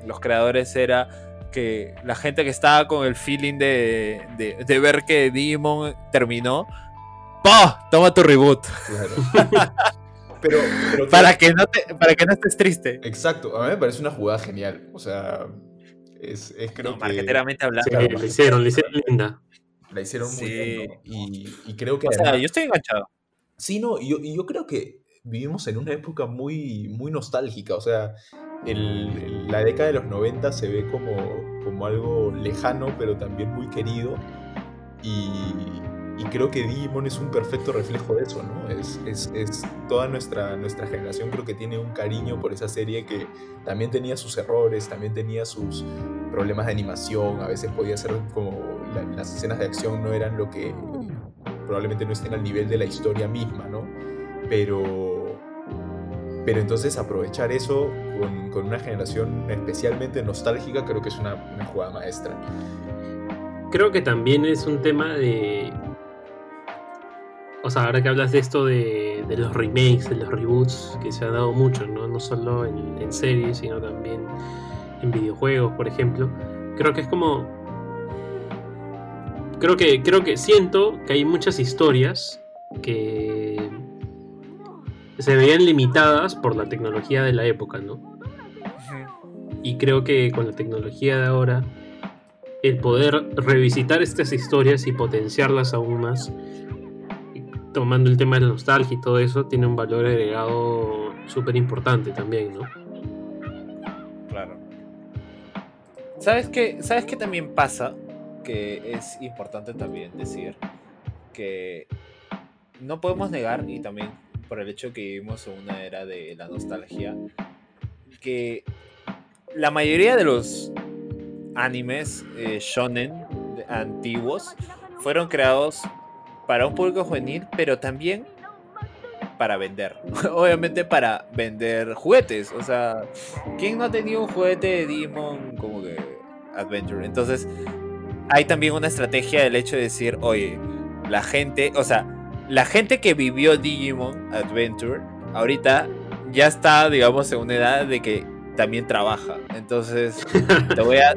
los creadores era que la gente que estaba con el feeling de, de- de ver que Digimon terminó, ¡pah! Toma tu reboot. Claro. pero, pero Para que no, te, para que no estés triste. Exacto, a mí me parece una jugada genial. O sea, es, es creo No, que marqueteramente hablando. Sí, Claro. le hicieron, le hicieron linda. la hicieron muy Sí. bien. ¿no? Y, y creo que O sea, yo estoy enganchado. Sí, no, y yo, y yo creo que vivimos en una época muy, muy nostálgica. O sea, el- la década de los 90 se ve como, como algo lejano, pero también muy querido. Y, y creo que Digimon es un perfecto reflejo de eso, ¿no? Es, es, es toda nuestra, nuestra generación creo que tiene un cariño por esa serie que también tenía sus errores, también tenía sus problemas de animación, a veces podía ser como la- las escenas de acción no eran lo que probablemente no estén al nivel de la historia misma, ¿no? Pero, pero entonces aprovechar eso con, con una generación especialmente nostálgica creo que es una, una jugada maestra. Creo que también es un tema de. O sea, ahora que hablas de esto de, de los remakes, de los reboots, que se ha dado mucho, ¿no? No solo en, en series, sino también en videojuegos, por ejemplo. Creo que es como. Creo que, creo que siento que hay muchas historias que se veían limitadas por la tecnología de la época, ¿no? Y creo que con la tecnología de ahora, el poder revisitar estas historias y potenciarlas aún más, tomando el tema de la nostalgia y todo eso, tiene un valor agregado súper importante también, ¿no? Claro. ¿Sabes qué? ¿Sabes qué también pasa? Que es importante también decir que no podemos negar, y también por el hecho que vivimos en una era de la nostalgia, que la mayoría de los animes eh, shonen antiguos fueron creados para un público juvenil, pero también para vender. Obviamente para vender juguetes. O sea, ¿quién no ha tenido un juguete de Digimon como que Adventure? Entonces, hay también una estrategia del hecho de decir, oye, la gente, o sea, la gente que vivió Digimon Adventure, ahorita ya está, digamos, en una edad de que también trabaja. Entonces, te voy a,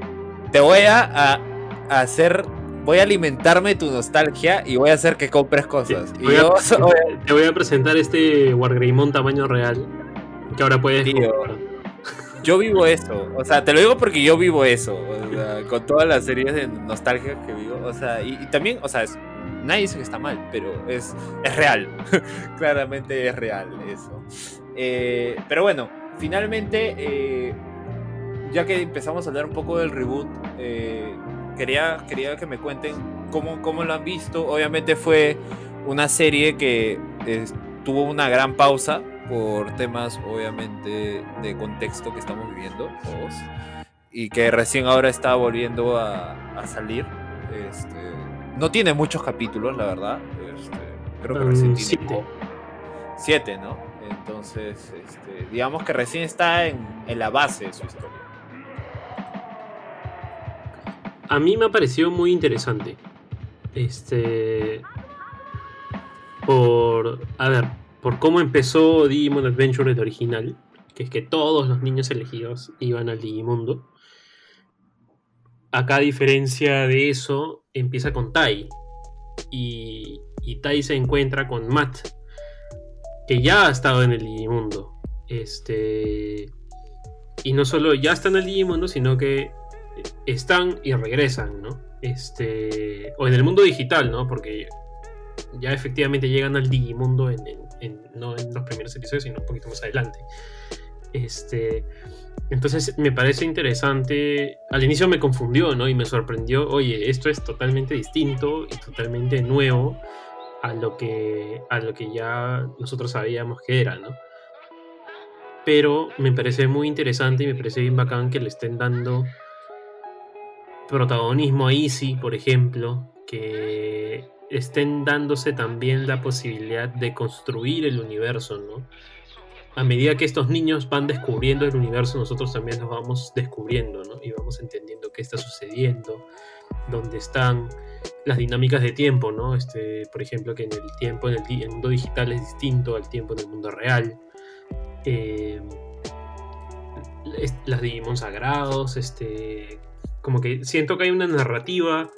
te voy a, a- a hacer, voy a alimentarme tu nostalgia y voy a hacer que compres cosas. Y Voy a- yo, te voy a presentar este Wargreymon tamaño real que ahora puedes Tío. Yo vivo eso, o sea, te lo digo porque yo vivo eso, o sea, con todas las series de nostalgia que vivo, o sea, y, y también, o sea, es- nadie dice que está mal, pero es, es real, claramente es real eso. Eh, pero bueno, finalmente, eh, ya que empezamos a hablar un poco del reboot, eh, quería, quería que me cuenten cómo, cómo lo han visto, obviamente fue una serie que tuvo una gran pausa por temas obviamente de contexto que estamos viviendo todos y que recién ahora está volviendo a, a salir. Este, no tiene muchos capítulos, la verdad. Este, creo que Mm, recién tiene siete. siete, ¿no? Entonces, este, digamos que recién está en, en la base de su historia. A mí me ha parecido muy interesante. Este. Por. A ver, por cómo empezó Digimon Adventure el original. Que es que todos los niños elegidos iban al Digimundo. Acá, a diferencia de eso, empieza con Tai. Y, y Tai se encuentra con Matt. Que ya ha estado en el Digimundo. Este. Y no solo ya está en el Digimundo, sino que están y regresan, ¿no? Este, o en el mundo digital, ¿no? Porque ya efectivamente llegan al Digimundo en- en- no en los primeros episodios, sino un poquito más adelante. Este, entonces me parece interesante. Al inicio me confundió, ¿no? Y me sorprendió. Oye, esto es totalmente distinto y totalmente nuevo a lo que, a lo que ya nosotros sabíamos que era, ¿no? Pero me parece muy interesante y me parece bien bacán que le estén dando protagonismo a Easy, por ejemplo, que estén dándose también la posibilidad de construir el universo, ¿no? A medida que estos niños van descubriendo el universo, nosotros también los vamos descubriendo, ¿no? Y vamos entendiendo qué está sucediendo, dónde están las dinámicas de tiempo, ¿no? Este, por ejemplo, que en el tiempo, en el, mundo digital es distinto al tiempo en el mundo real. Eh, las Digimon sagrados, este, como que siento que hay una narrativa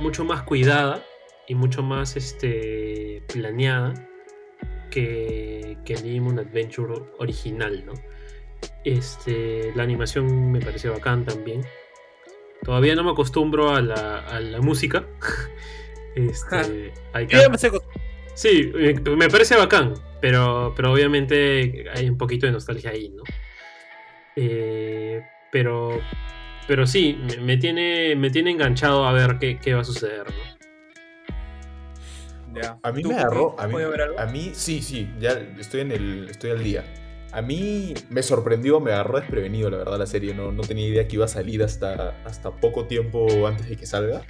mucho más cuidada y mucho más este, planeada que, que el Digimon Adventure original, ¿no? Este, la animación me parece bacán también. Todavía no me acostumbro a la, a la música. Este, hay Sí, me parece bacán, pero, pero obviamente hay un poquito de nostalgia ahí, ¿no? Eh, pero, pero sí, me, me tiene, me tiene enganchado a ver qué, qué va a suceder, ¿no? Ya. A mí ¿Tú, me agarró. A mí, a sí, sí, ya estoy en el. estoy al día. A mí me sorprendió, me agarró desprevenido, la verdad, la serie. No, no tenía idea que iba a salir hasta, hasta poco tiempo antes de que salga.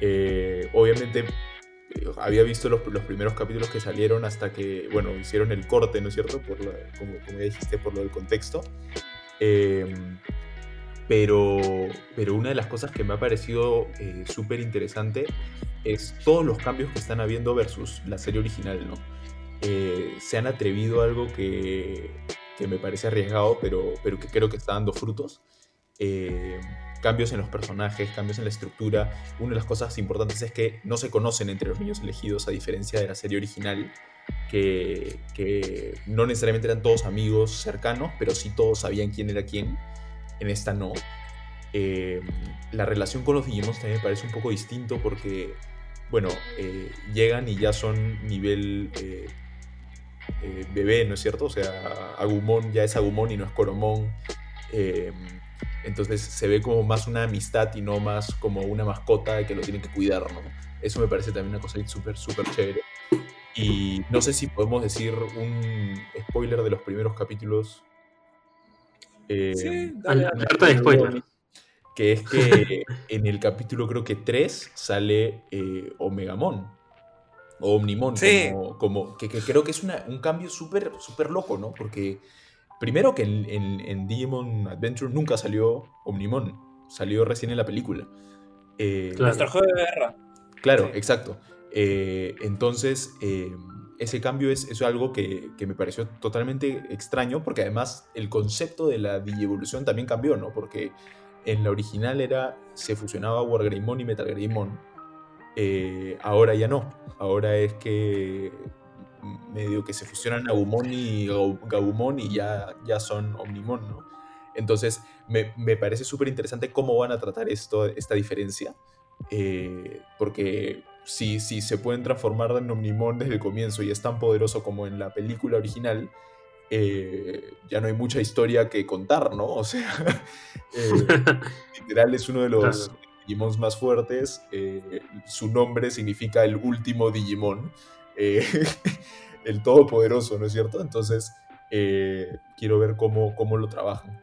Eh, obviamente eh, había visto los, los primeros capítulos que salieron hasta que, bueno, hicieron el corte, ¿no es cierto? Por la- como, como ya dijiste, por lo del contexto. Eh, pero, pero una de las cosas que me ha parecido eh, súper interesante es todos los cambios que están habiendo versus la serie original, ¿no? Eh, se han atrevido a algo que, que me parece arriesgado, pero, pero que creo que está dando frutos. Eh, cambios en los personajes, cambios en la estructura. Una de las cosas importantes es que no se conocen entre los niños elegidos, a diferencia de la serie original, que, que no necesariamente eran todos amigos cercanos, pero sí todos sabían quién era quién. En esta no. Eh, la relación con los Digimons también me parece un poco distinto porque, bueno, eh, llegan y ya son nivel eh, bebé, ¿no es cierto? O sea, Agumon ya es Agumon y no es Coromon. Entonces se ve como más una amistad y no más como una mascota que lo tienen que cuidar, ¿no? Eso me parece también una cosa súper, súper chévere. Y no sé si podemos decir un spoiler de los primeros capítulos. Eh, Sí, dale, dale. Alerta de spoiler. que es que en el capítulo creo que 3 sale eh, Omegamon. O Omnimon, Sí. como, como- que, que creo que es una- un cambio súper súper loco, ¿no? Porque primero que en, en- en Digimon Adventure nunca salió Omnimon, salió recién en la película. Eh, Claro. Nuestro juego de guerra. Claro, Sí. exacto. Eh, entonces, eh, ese cambio es, es algo que, que me pareció totalmente extraño, porque además el concepto de la digievolución también cambió, ¿no? Porque en la original era, se fusionaba Wargreymon y Metalgreymon. Eh, ahora ya no. Ahora es que medio que se fusionan Agumon y Gabumon y ya, ya son Omnimon, ¿no? Entonces, me, me parece súper interesante cómo van a tratar esto, esta diferencia. Eh, porque si, si se pueden transformar en Omnimon desde el comienzo y es tan poderoso como en la película original, eh, ya no hay mucha historia que contar, ¿no? O sea, eh, literal es uno de los Claro. Digimons más fuertes. eh, su nombre significa el último Digimon. el todopoderoso, ¿no es cierto? Entonces, quiero ver cómo, cómo lo trabajan.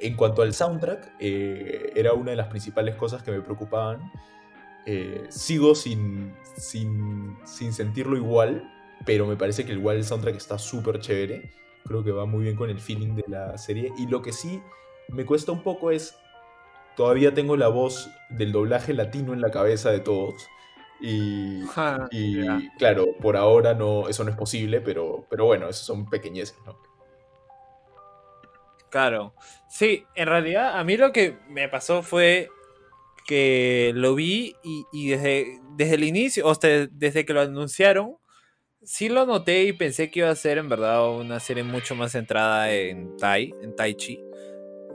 En cuanto al soundtrack, era una de las principales cosas que me preocupaban. Eh, sigo sin, sin, sin sentirlo igual, pero me parece que igual el soundtrack está súper chévere. Creo que va muy bien con el feeling de la serie. Y lo que sí me cuesta un poco es, todavía tengo la voz del doblaje latino en la cabeza de todos. Y, y claro, por ahora no, eso no es posible, pero, pero bueno, eso son pequeñeces, ¿no? Claro. Sí, en realidad a mí lo que me pasó fue que lo vi y, y desde, desde el inicio, o sea, desde que lo anunciaron, sí lo noté y pensé que iba a ser en verdad una serie mucho más centrada en Tai, en Tai Chi.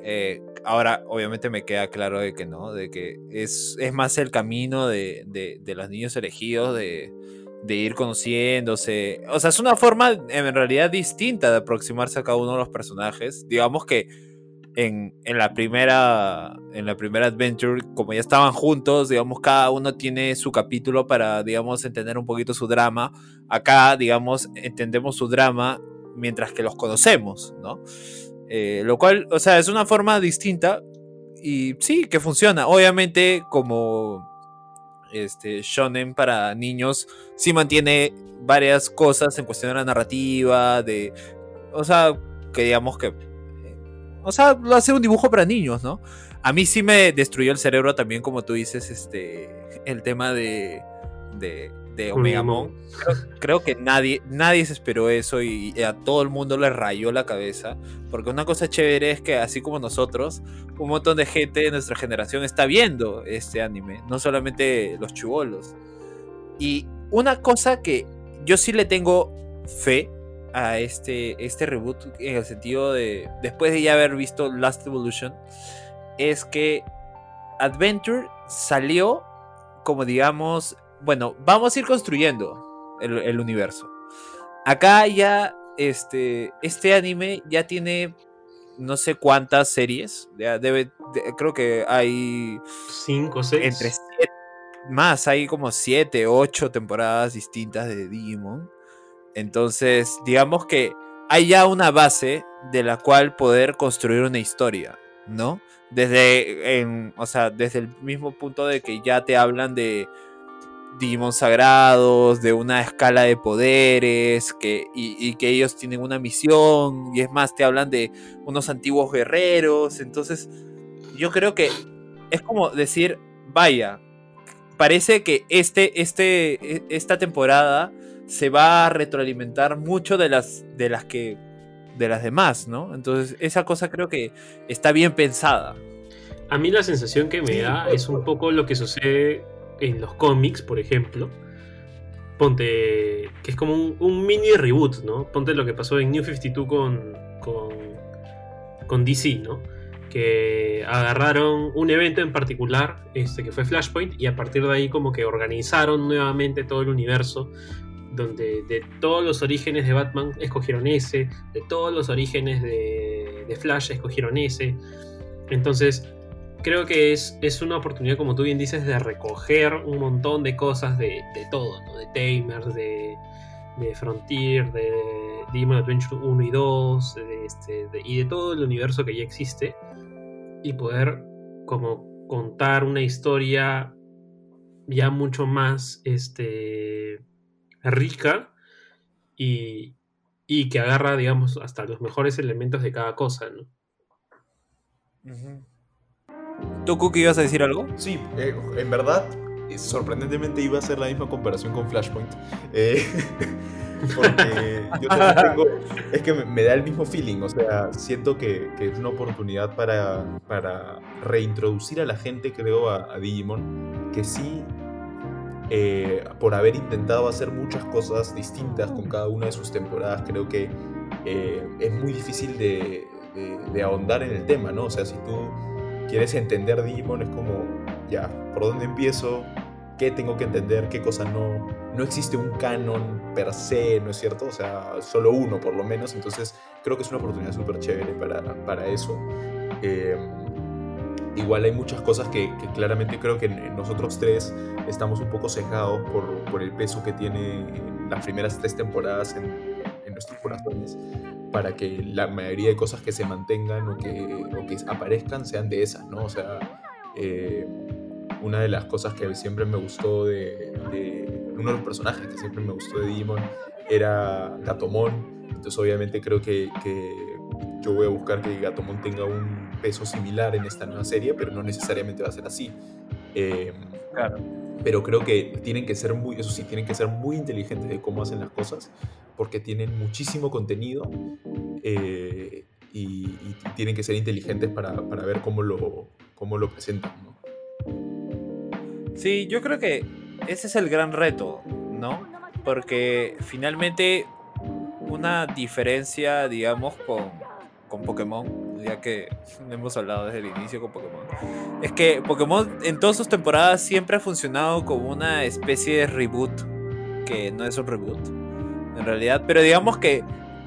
Eh, ahora, obviamente, me queda claro de que no, de que es, es más el camino de, de- de los niños elegidos, de, de ir conociéndose. O sea, es una forma en realidad distinta de aproximarse a cada uno de los personajes. Digamos que en, la primera en la primera adventure, como ya estaban juntos, digamos, cada uno tiene su capítulo para, digamos, entender un poquito su drama. Acá, digamos, entendemos su drama mientras que los conocemos, ¿no? Eh, lo cual, o sea, es una forma distinta y sí, que funciona. Obviamente, como este shonen para niños, sí mantiene varias cosas en cuestión de la narrativa, de, o sea, que digamos que, o sea, lo hace un dibujo para niños, ¿no? A mí sí me destruyó el cerebro también, como tú dices, este, el tema de, de, de Omegamon. Creo, creo que nadie, nadie se esperó eso y, y a todo el mundo le rayó la cabeza. Porque una cosa chévere es que así como nosotros, un montón de gente de nuestra generación está viendo este anime, no solamente los chubolos. Y una cosa que yo sí le tengo fe a este, este reboot en el sentido de, después de ya haber visto Last Evolution, es que Adventure salió como digamos, bueno, vamos a ir construyendo el, el universo. Acá ya, este, este anime ya tiene no sé cuántas series, ya debe, de- creo que hay 5 o 6. entre siete, más, hay como siete, ocho temporadas distintas de Digimon. Entonces, digamos que hay ya una base de la cual poder construir una historia, ¿no? Desde, o sea, desde el mismo punto de que ya te hablan de Digimon sagrados, de una escala de poderes, que, y, y que ellos tienen una misión, y es más, te hablan de unos antiguos guerreros, entonces yo creo que es como decir, vaya, parece que este, este, e- esta temporada se va a retroalimentar mucho de las, de las que de las demás, ¿no? Entonces esa cosa creo que está bien pensada. A mí la sensación que me Sí, da pues, es un poco lo que sucede en los cómics, por ejemplo. Ponte, que es como un, un mini reboot, ¿no? Ponte lo que pasó en New 52 con, con, con DC, ¿no? Que agarraron un evento en particular, este, que fue Flashpoint, y a partir de ahí como que organizaron nuevamente todo el universo, donde de todos los orígenes de Batman escogieron ese, de todos los orígenes de, Flash escogieron ese. Entonces, creo que es, es una oportunidad, como tú bien dices, de recoger un montón de cosas de, todo, ¿no? De Tamers, de, de Frontier, de Demon Adventure 1 y 2, de este, y de todo el universo que ya existe, y poder como contar una historia ya mucho más este, rica y, y que agarra, digamos, hasta los mejores elementos de cada cosa, ¿no? ¿Tú, Cookie, ibas a decir algo? Sí, eh, en verdad, eh, sorprendentemente iba a hacer la misma comparación con Flashpoint. Eh, porque yo también tengo. Es que me, me da el mismo feeling. O sea, siento que, que es una oportunidad para, para reintroducir a la gente, creo, a, a Digimon. Que sí, eh, por haber intentado hacer muchas cosas distintas con cada una de sus temporadas, creo que eh, es muy difícil de, ahondar en el tema, ¿no? O sea, si tú quieres entender Digimon es como, ya, ¿por dónde empiezo? ¿Qué tengo que entender? ¿Qué cosa no? No existe un canon per se, ¿no es cierto? O sea, solo uno por lo menos. Entonces, creo que es una oportunidad súper chévere para, para eso. Eh, igual hay muchas cosas que, que claramente creo que nosotros tres estamos un poco cegados por, por el peso que tiene en las primeras tres temporadas en, en nuestros corazones para que la mayoría de cosas que se mantengan o que, o que aparezcan sean de esas, ¿no? O sea, eh, una de las cosas que siempre me gustó de, de- uno de los personajes que siempre me gustó de Digimon era Gatomon, entonces obviamente creo que, que yo voy a buscar que Gatomon tenga un peso similar en esta nueva serie, pero no necesariamente va a ser así. Eh, Claro. pero creo que tienen que ser muy, eso sí, tienen que ser muy inteligentes de cómo hacen las cosas, porque tienen muchísimo contenido eh, y, y tienen que ser inteligentes para, para ver cómo lo, cómo lo presentan, ¿no? Sí, yo creo que ese es el gran reto, ¿no? Porque finalmente una diferencia, digamos, con, con Pokémon, ya que hemos hablado desde el inicio con Pokémon, es que Pokémon en todas sus temporadas siempre ha funcionado como una especie de reboot, que no es un reboot, en realidad, pero digamos que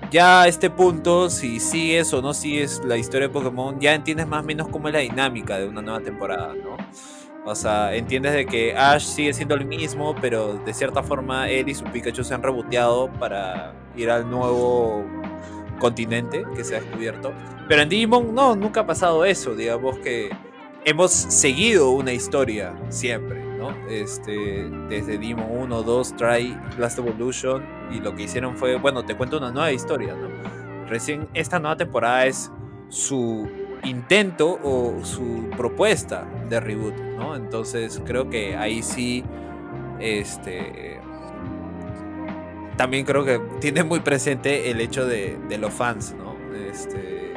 ya a este punto, si sigues o no sigues la historia de Pokémon, ya entiendes más o menos cómo es la dinámica de una nueva temporada, ¿no? O sea, entiendes de que Ash sigue siendo el mismo, pero de cierta forma él y su Pikachu se han reboteado para ir al nuevo continente que se ha descubierto. Pero en Digimon no, nunca ha pasado eso, digamos que hemos seguido una historia siempre, ¿no? Este, desde Digimon 1, 2, Try, Last Evolution, y lo que hicieron fue, bueno, te cuento una nueva historia, ¿no? Recién esta nueva temporada es su intento o su propuesta de reboot, ¿no? Entonces creo que ahí sí, este, también creo que tiene muy presente el hecho de, de los fans, ¿no? Este,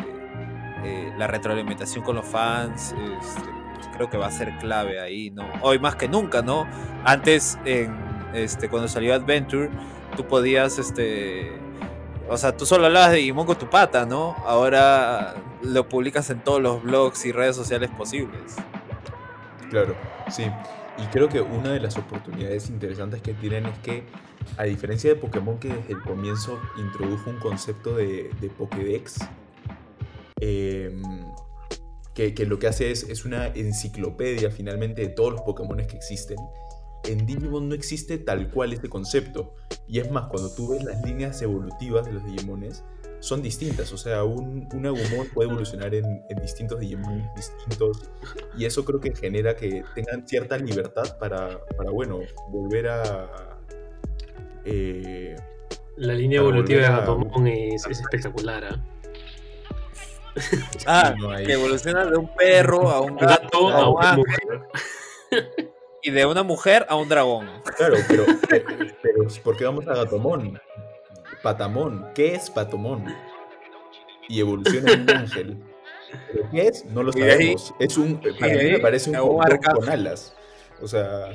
eh, la retroalimentación con los fans, este, creo que va a ser clave ahí, ¿no? Hoy más que nunca, ¿no? Antes, en, este, cuando salió Adventure, tú podías, este, o sea, tú solo hablabas de Digimon con tu pata, ¿no? Ahora lo publicas en todos los blogs y redes sociales posibles. Claro, sí. Y creo que una de las oportunidades interesantes que tienen es que, a diferencia de Pokémon que desde el comienzo introdujo un concepto de, de Pokédex, em, que, que lo que hace es, es una enciclopedia finalmente de todos los Pokémon que existen, en Digimon no existe tal cual este concepto. Y es más, cuando tú ves las líneas evolutivas de los Digimones, son distintas. O sea, un, un Agumon puede evolucionar en, en distintos Digimon distintos. Y eso creo que genera que tengan cierta libertad para, para bueno, volver a... eh, La línea evolutiva de volver a- Gatomon es, es espectacular. ¿ah? Ah, no hay- que evoluciona de un perro a un gato, Gato a un una ángel, mujer. y de una mujer a un dragón. Claro, pero, pero ¿por qué vamos a Gatomon? Patamón. ¿Qué es Patomón? Y evoluciona en un ángel. ¿Pero qué es? No lo ahí- sabemos. Es un, para mí me parece un a un hot dog arcángel. con alas. O sea,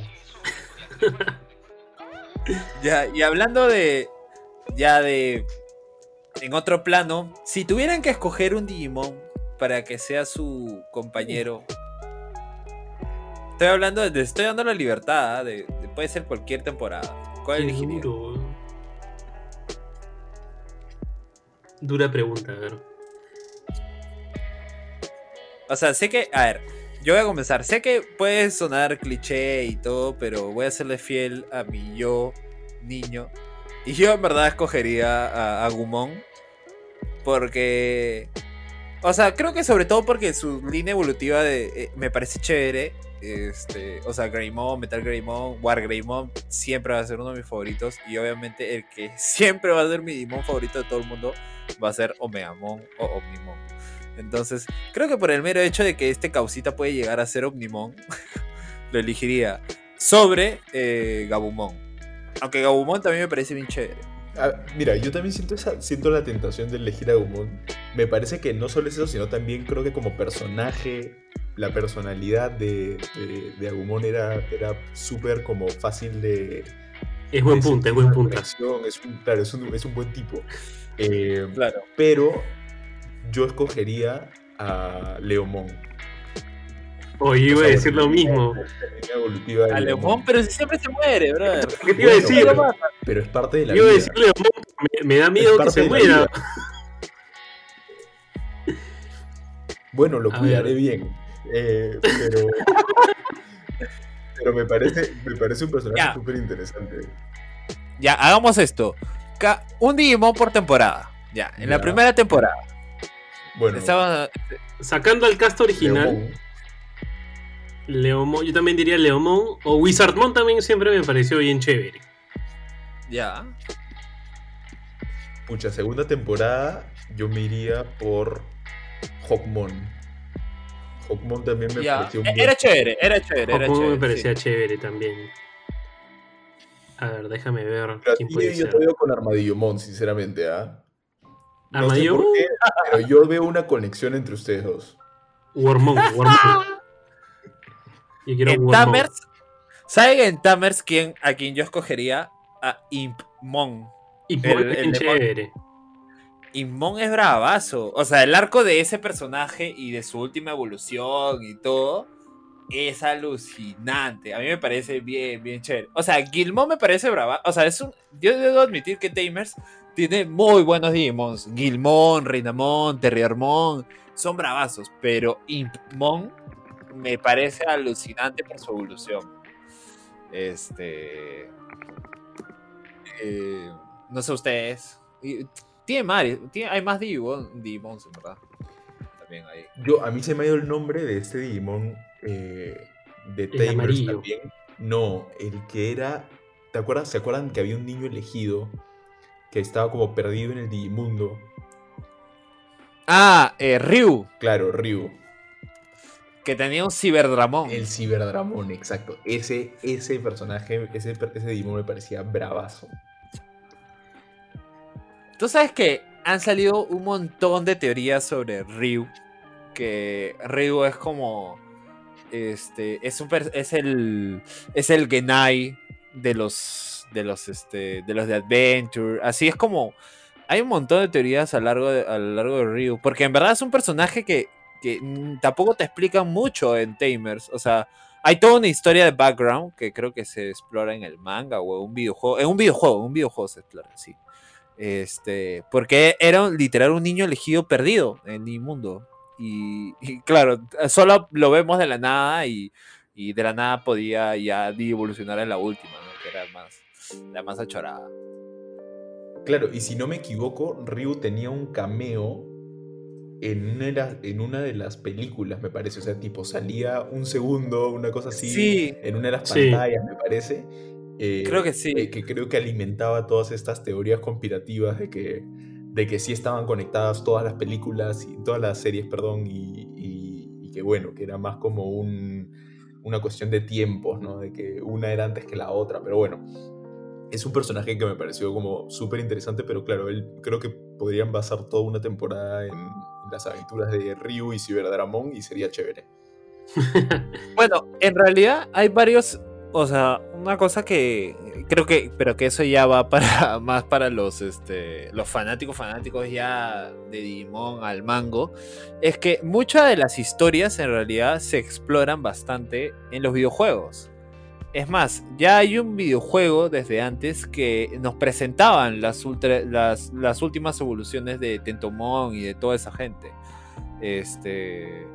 Ya, y hablando de. Ya de. En otro plano, si tuvieran que escoger un Digimon para que sea su compañero. Estoy hablando de. Estoy dando la libertad, ¿ah? de, de- puede ser cualquier temporada. ¿Cuál Qué elegiría? duro. Dura pregunta, a. O sea, sé que. A ver, yo voy a comenzar. Sé que puede sonar cliché y todo, pero voy a serle fiel a mi yo, niño. Y yo en verdad escogería a, a Gumon. Porque. O sea, creo que sobre todo porque su línea evolutiva de, eh, me parece chévere. Este, o sea, Greymon, Metal Greymon, War Greymon siempre va a ser uno de mis favoritos. Y obviamente el que siempre va a ser mi Digimon favorito de todo el mundo va a ser Omegamon o Omnimon. Entonces, creo que por el mero hecho de que este causita puede llegar a ser Omnimon, lo elegiría sobre eh, Gabumon. Aunque Gabumon también me parece bien chévere. ah, mira, yo también siento, esa, siento la tentación de elegir a Agumon. Me parece que no solo es eso, sino también creo que como personaje, la personalidad de, de, de Agumon era, era súper como fácil de, Es buen de punto, es buen punto. Es un, claro, es un, es un buen tipo. Eh, Claro. pero yo escogería a Leomon. Oye, iba a decir lo mismo. Evolutiva A Leomon, pero si siempre se muere, brother. ¿Qué te iba a decir? pero- Pero es parte de la Iba a vida. decir Leomon, me, me da miedo que se muera. Bueno, lo A cuidaré ver. bien. Eh, pero, pero me parece, me parece un personaje súper interesante. Ya, hagamos esto. Ca- un Digimon por temporada. Ya, en la primera temporada. Bueno, Estaba. Sacando al cast original, Leomon, Leomon, yo también diría Leomon o Wizardmon también siempre me pareció bien chévere. Ya. pucha, segunda temporada, yo me iría por Hawkmon. Hawkmon también me ya. pareció un E- buen- Era chévere, era chévere, era chévere. me parecía sí. chévere también. A ver, déjame ver Pero quién puede yo ser. te veo con Armadillomon, sinceramente, ¿ah? No sé Armadillo, por qué, pero yo veo una conexión entre ustedes dos. Warmon, Warmon. Yo quiero En Warmon. Tamers. ¿Saben en Tamers quién, a quien yo escogería? A Impmon. Y el- Mon el. Impmon es bravazo. O sea, el arco de ese personaje y de su última evolución y todo es alucinante. A mí me parece bien, bien chévere. O sea, Gilmon me parece brava. O sea, es un. Yo debo admitir que Tamers tiene muy buenos Digimons. Gilmon, Reinamon, Terriermon. Son bravazos. Pero Impmon me parece alucinante por su evolución. Este. eh, no sé ustedes. Tiene más, tiene- hay más Digimon, Digimons, en verdad. También hay. Yo, a mí se me ha ido el nombre de este Digimon eh, de Tamers también. No, el que era. ¿Te acuerdas? ¿Se acuerdan que había un niño elegido que estaba como perdido en el Digimundo? Ah, eh, Ryu, Claro, Ryu. que tenía un Ciberdramón. El Ciberdramón, exacto. Ese, ese personaje, ese, ese Digimon me parecía bravazo. Tú sabes que han salido un montón de teorías sobre Ryu. Que Ryu es como. Este. Es un es el. Es el Genai de los. De los este. De los de Adventure. Así es como. Hay un montón de teorías a, lo largo de, a largo de Ryu. Porque en verdad es un personaje que. que tampoco te explican mucho en Tamers. O sea. Hay toda una historia de background que creo que se explora en el manga o en un videojuego. En un videojuego, en un videojuego se explora, sí. Este, porque era un- literal un niño elegido perdido en el mundo. Y, y claro, solo lo vemos de la nada y, y de la nada podía ya evolucionar en la última, ¿no? que era más, la más achorada. Claro, y si no me equivoco, Ryu tenía un cameo en una, de las- en una de las películas, me parece. O sea, tipo, salía un segundo, una cosa así, Sí. en una de las Sí. pantallas, me parece. Eh, Creo que sí. eh, que creo que alimentaba todas estas teorías conspirativas de que, de que sí estaban conectadas todas las películas y todas las series, perdón, y, y- y que bueno, que era más como un, una cuestión de tiempos, ¿no? De que una era antes que la otra, pero bueno. Es un personaje que me pareció como súper interesante, pero claro, él creo que podrían basar toda una temporada en, en las aventuras de Ryu y Ciberdramon y sería chévere. Bueno, en realidad hay varios, o sea, una cosa que creo que, pero que eso ya va para más para los, este, los fanáticos, fanáticos ya de Digimon al mango, es que muchas de las historias en realidad se exploran bastante en los videojuegos. Es más, ya hay un videojuego desde antes que nos presentaban las, ultra- las, las últimas evoluciones de Tentomon y de toda esa gente. Este,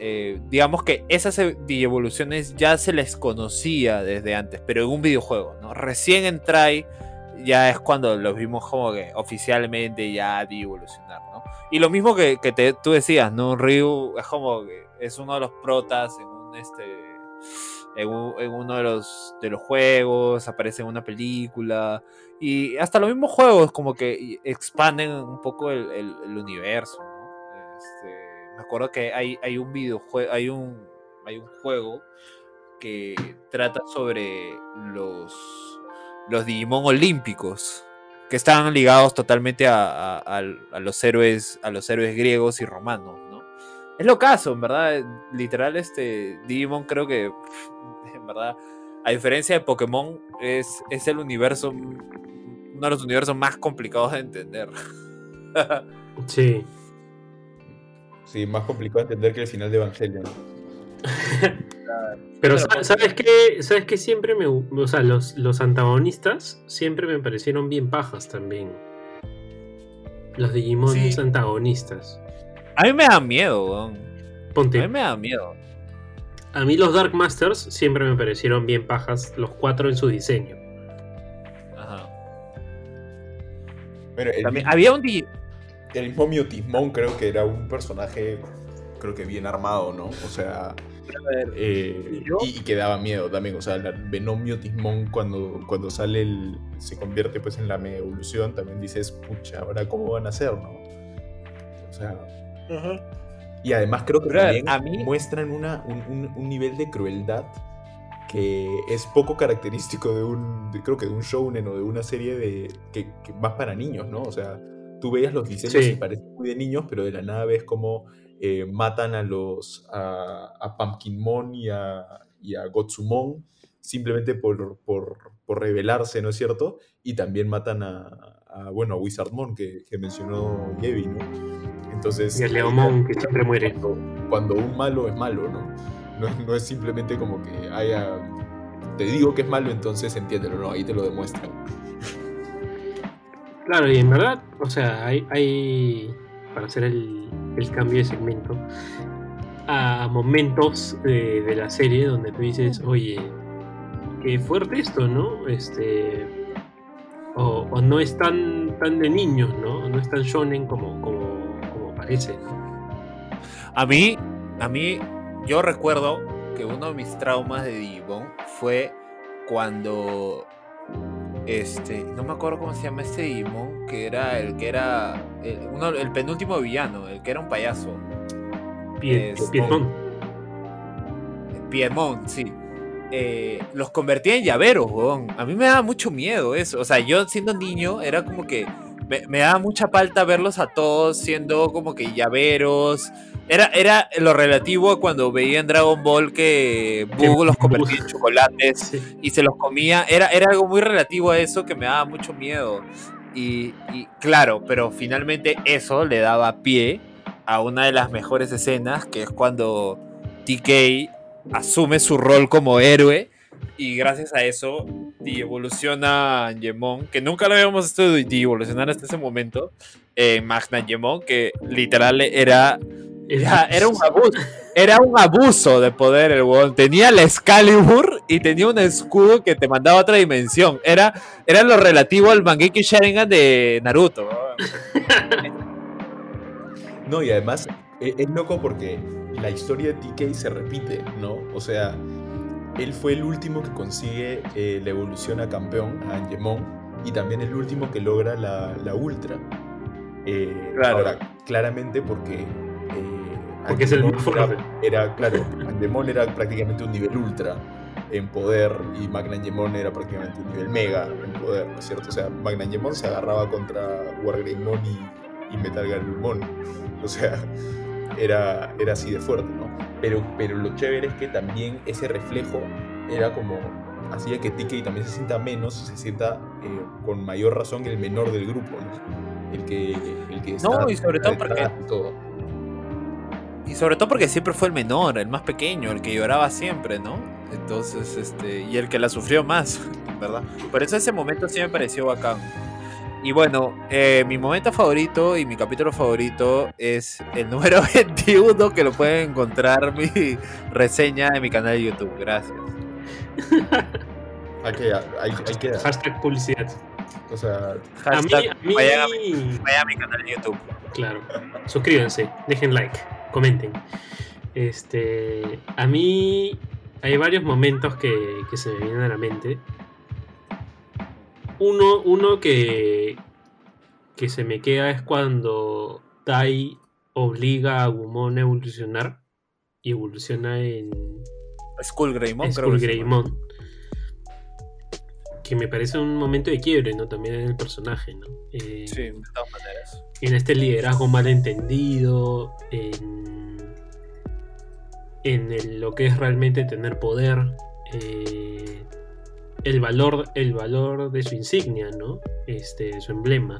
eh, digamos que esas e- evoluciones ya se les conocía desde antes, pero en un videojuego, ¿no? Recién en Try ya es cuando los vimos como que oficialmente ya evolucionar, ¿no? Y lo mismo que, te- tú decías, ¿no? Ryu es como que es uno de los protas en un este en, un- en uno de los de los juegos, aparece en una película y hasta los mismos juegos como que expanden un poco el universo, ¿no? Este, me acuerdo que hay, hay un videojuego, hay un, hay un juego que trata sobre los, los Digimon olímpicos que están ligados totalmente a, a- a los héroes, a los héroes griegos y romanos, ¿no? Es lo caso, en verdad, literal, este Digimon creo que, en verdad, a diferencia de Pokémon, es, es el universo, uno de los universos más complicados de entender. Sí. Sí, más complicado entender que el final de Evangelion. Pero Pero ¿sabes qué? ¿Sabes qué? Siempre me... O sea, los, los antagonistas siempre me parecieron bien pajas también. Los Digimon Sí. antagonistas. A mí me da miedo, weón. A Ponte, mí me da miedo. a mí los Dark Masters siempre me parecieron bien pajas, los cuatro en su diseño. Ajá. Bueno, el, También, mismo- había un di- el mismo Miotismón creo que era un personaje, creo que bien armado, ¿no? O sea, eh, y, y que daba miedo también. O sea, el Venom Miotismón cuando, cuando sale el, se convierte pues en la mega evolución, también dices, pucha, ahora cómo van a hacer, ¿no? O sea, y además creo que también a mí- muestran una, un, un- un nivel de crueldad que es poco característico de un, de- creo que de un shounen o de una serie de que, que más para niños, ¿no? O sea, tú veías los diseños Sí. y parecen muy de niños, pero de la nada ves como eh, matan a los a, a Pumpkinmon y a, y a Gotsumon simplemente por, por, por rebelarse, ¿no es cierto? Y también matan a, a, bueno, a Wizardmon que, que mencionó Gaby, ¿no? Entonces, Y el ahí Leomon que siempre muere. cuando, cuando un malo es malo, ¿no? No, es- no es simplemente como que haya. Te digo que es malo, entonces entiéndelo, ¿no? Ahí te lo demuestran. Claro, y en verdad, o sea, hay, para hacer el, el cambio de segmento, a momentos de, la serie donde tú dices, oye, qué fuerte esto, ¿no? Este, o, no es tan, tan de niños, ¿no? No es tan shonen como, como, como parece. A mí, a mí, yo recuerdo que uno de mis traumas de Digimon fue cuando, este, no me acuerdo cómo se llama este Digimon, que era el que era, el, uno- el penúltimo villano, el que era un payaso, Pie, Es- Piedmon. Piedmon, sí. Eh, los convertía en llaveros, weón. A mí me daba mucho miedo eso. O sea, yo siendo niño era como que me, me daba mucha falta verlos a todos siendo como que llaveros. Era, era lo relativo a cuando veía en Dragon Ball que Boo los convertía en chocolates Sí. y se los comía. Era, era algo muy relativo a eso que me daba mucho miedo. Y, y claro, pero finalmente eso le daba pie a una de las mejores escenas, que es cuando TK asume su rol como héroe y gracias a eso evoluciona Angemon, que nunca lo habíamos visto evolucionar hasta ese momento, en Magna Angemon, que literal era era un abuso. Era un abuso de poder el weón. Tenía la Excalibur y tenía un escudo que te mandaba a otra dimensión. Era, era lo relativo al Mangeki Sharingan de Naruto. weón. No, y además e- es loco porque la historia de TK se repite, ¿no? O sea, él fue el último que consigue eh, la evolución a campeón, a Angemon, y también el último que logra la, la Ultra. Eh, Claro. Ahora, claramente porque. Porque es el más era- fuerte. Era, claro, Angemon era prácticamente un nivel Ultra en poder y Magna Angemon era prácticamente un nivel Mega en poder, ¿no es cierto? O sea, Magna Angemon se agarraba contra Wargreymon y, y Metal Garurumon. O sea, era, era así de fuerte, ¿no? Pero, pero lo chévere es que también ese reflejo era como hacía que TK también se sienta menos, se sienta eh, con mayor razón el menor del grupo, ¿no? El que, el que está No, y sobre todo porque- todo. Y sobre todo porque siempre fue el menor, el más pequeño, el que lloraba siempre, ¿no? Entonces, este, y el que la sufrió más, ¿verdad? Por eso ese momento sí me pareció bacán. Y bueno, eh, mi momento favorito y mi capítulo favorito es el número 21, que lo pueden encontrar mi reseña en mi canal de YouTube. Gracias. Hay que, hay, hay que, Hashtag publicidad. o sea, A mí, Hashtag a mí- vayan, a mi, vayan a mi canal de YouTube. Claro. Suscríbanse, dejen like, comenten. Este, a mí hay varios momentos que, que se me vienen a la mente. Uno, uno que, que se me queda es cuando Tai obliga a Agumon a evolucionar y evoluciona en Skull Greymon, Skull. Greymon. Que me parece un momento de quiebre, ¿no? También en el personaje, ¿no? Eh, Sí, de todas maneras. en este liderazgo malentendido, en, en el- lo que es realmente tener poder, eh, el, valor, el valor de su insignia, ¿no? Este, su emblema.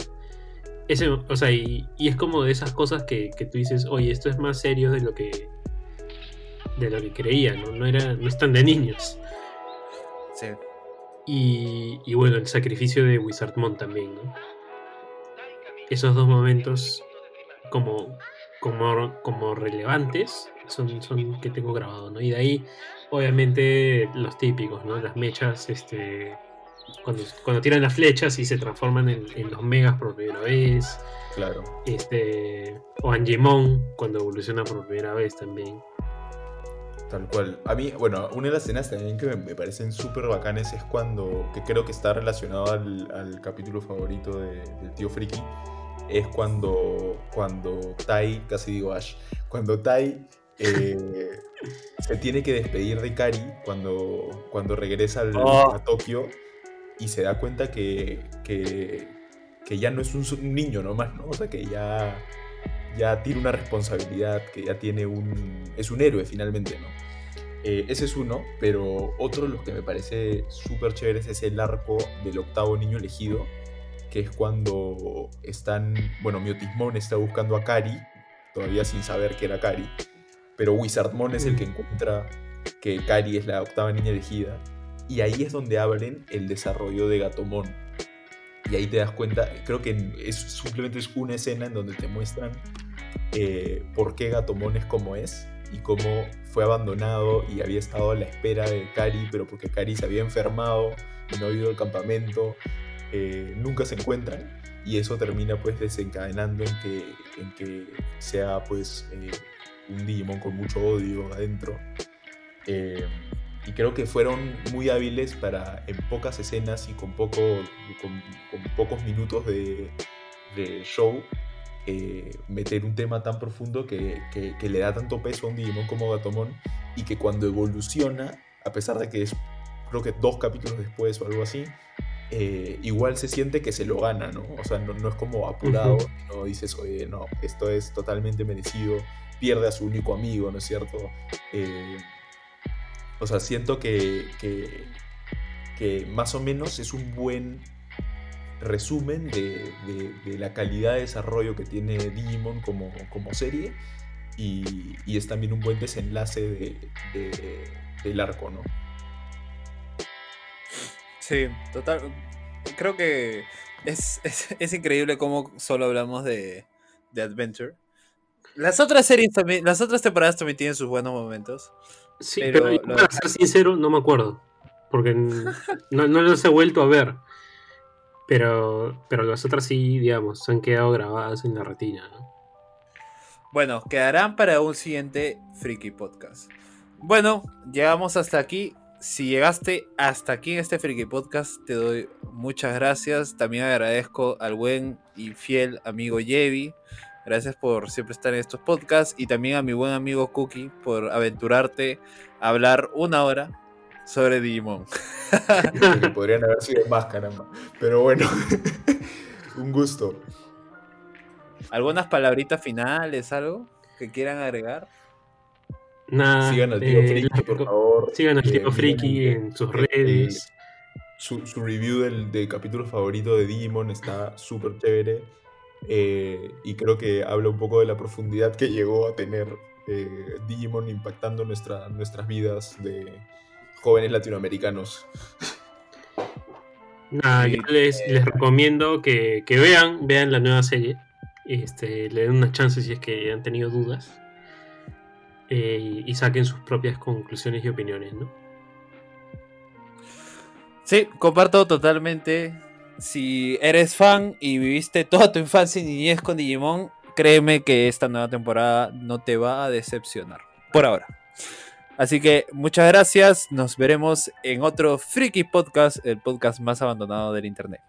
Ese, o sea, y, y es como de esas cosas que, que tú dices, oye, esto es más serio de lo que de lo que creía, ¿no? No, era, no es tan de niños. Sí. Y, y bueno, el sacrificio de Wizardmon también, ¿no? Esos dos momentos, como como, como relevantes son, son que tengo grabado, ¿no? Y de ahí, obviamente, los típicos, ¿no? Las mechas, este. Cuando, cuando tiran las flechas y se transforman en, en los megas por primera vez. Claro. Este. O Angemon cuando evoluciona por primera vez también. Tal cual. A mí, bueno, una de las escenas también que me, me parecen súper bacanes es cuando, que creo que está relacionado al, al capítulo favorito de, del tío Friki, es cuando, cuando Tai, casi digo Ash, cuando Tai eh, se tiene que despedir de Kari cuando, cuando regresa al- Oh. a Tokio y se da cuenta que, que, que ya no es un, un niño nomás, ¿no? O sea, que ya, ya tiene una responsabilidad, que ya tiene un... es un héroe finalmente, ¿no? Eh, ese es uno, pero otro de los que me parece súper chéveres es el arco del octavo niño elegido, que es cuando están, bueno, Miotismon está buscando a Kari, todavía sin saber que era Kari, pero Wizardmon es el que encuentra que Kari es la octava niña elegida, y ahí es donde abren el desarrollo de Gatomon. Y ahí te das cuenta, creo que es, simplemente es una escena en donde te muestran eh, por qué Gatomon es como es y cómo fue abandonado y había estado a la espera de Kari, pero porque Kari se había enfermado no ha ido al campamento, eh, nunca se encuentran y eso termina pues desencadenando en que, en que sea pues eh, un Digimon con mucho odio adentro. Y creo que fueron muy hábiles para en pocas escenas y con, poco, con, con pocos minutos de, de show eh, meter un tema tan profundo que, que- que le da tanto peso a un Digimon como Gatomon y que cuando evoluciona, a pesar de que es creo que dos capítulos después o algo así, eh, igual se siente que se lo gana, ¿no? O sea, no, no es como apurado, no dices, oye, no, esto es totalmente merecido, pierde a su único amigo, ¿no es cierto? Eh, o sea, siento que, que, más o menos es un buen resumen de, de- la calidad de desarrollo que tiene Digimon como, como serie y, y es también un buen desenlace de- de- del arco, ¿no? Sí, total. Creo que es, es, es increíble cómo solo hablamos de, de Adventure. Las otras series también, las otras temporadas también tienen sus buenos momentos. Sí, Pero pero, yo, lo- para ser sincero, no me acuerdo. Porque no, no los he vuelto a ver. Pero, pero las otras sí, digamos, se han quedado grabadas en la retina. ¿no? Bueno, quedarán para un siguiente Freaky Podcast. Bueno, llegamos hasta aquí. Si llegaste hasta aquí en este Freaky Podcast, te doy muchas gracias. También agradezco al buen y fiel amigo Yevi. Gracias por siempre estar en estos podcasts. Y también a mi buen amigo Cookie por aventurarte a hablar una hora sobre Digimon. que podrían haber sido más, caramba. Pero bueno, un gusto. ¿Algunas palabritas finales, algo que quieran agregar? Nada. Sigan al tío eh, Friki, por favor. Sigan al Eh, tío Friki en sus redes. su, su review del, del capítulo favorito de Digimon está súper chévere. Eh, y creo que habla un poco de la profundidad que llegó a tener eh, Digimon impactando nuestra, nuestras vidas de jóvenes latinoamericanos. Nada, Sí, yo les, les recomiendo que, que vean, vean la nueva serie. Este, le den unas chances si es que han tenido dudas. eh, y, y saquen sus propias conclusiones y opiniones, ¿no? Sí, comparto totalmente. Si eres fan y viviste toda tu infancia y niñez con Digimon, créeme que esta nueva temporada no te va a decepcionar. Por ahora. Así que muchas gracias. Nos veremos en otro Freaky Podcast, el podcast más abandonado del internet.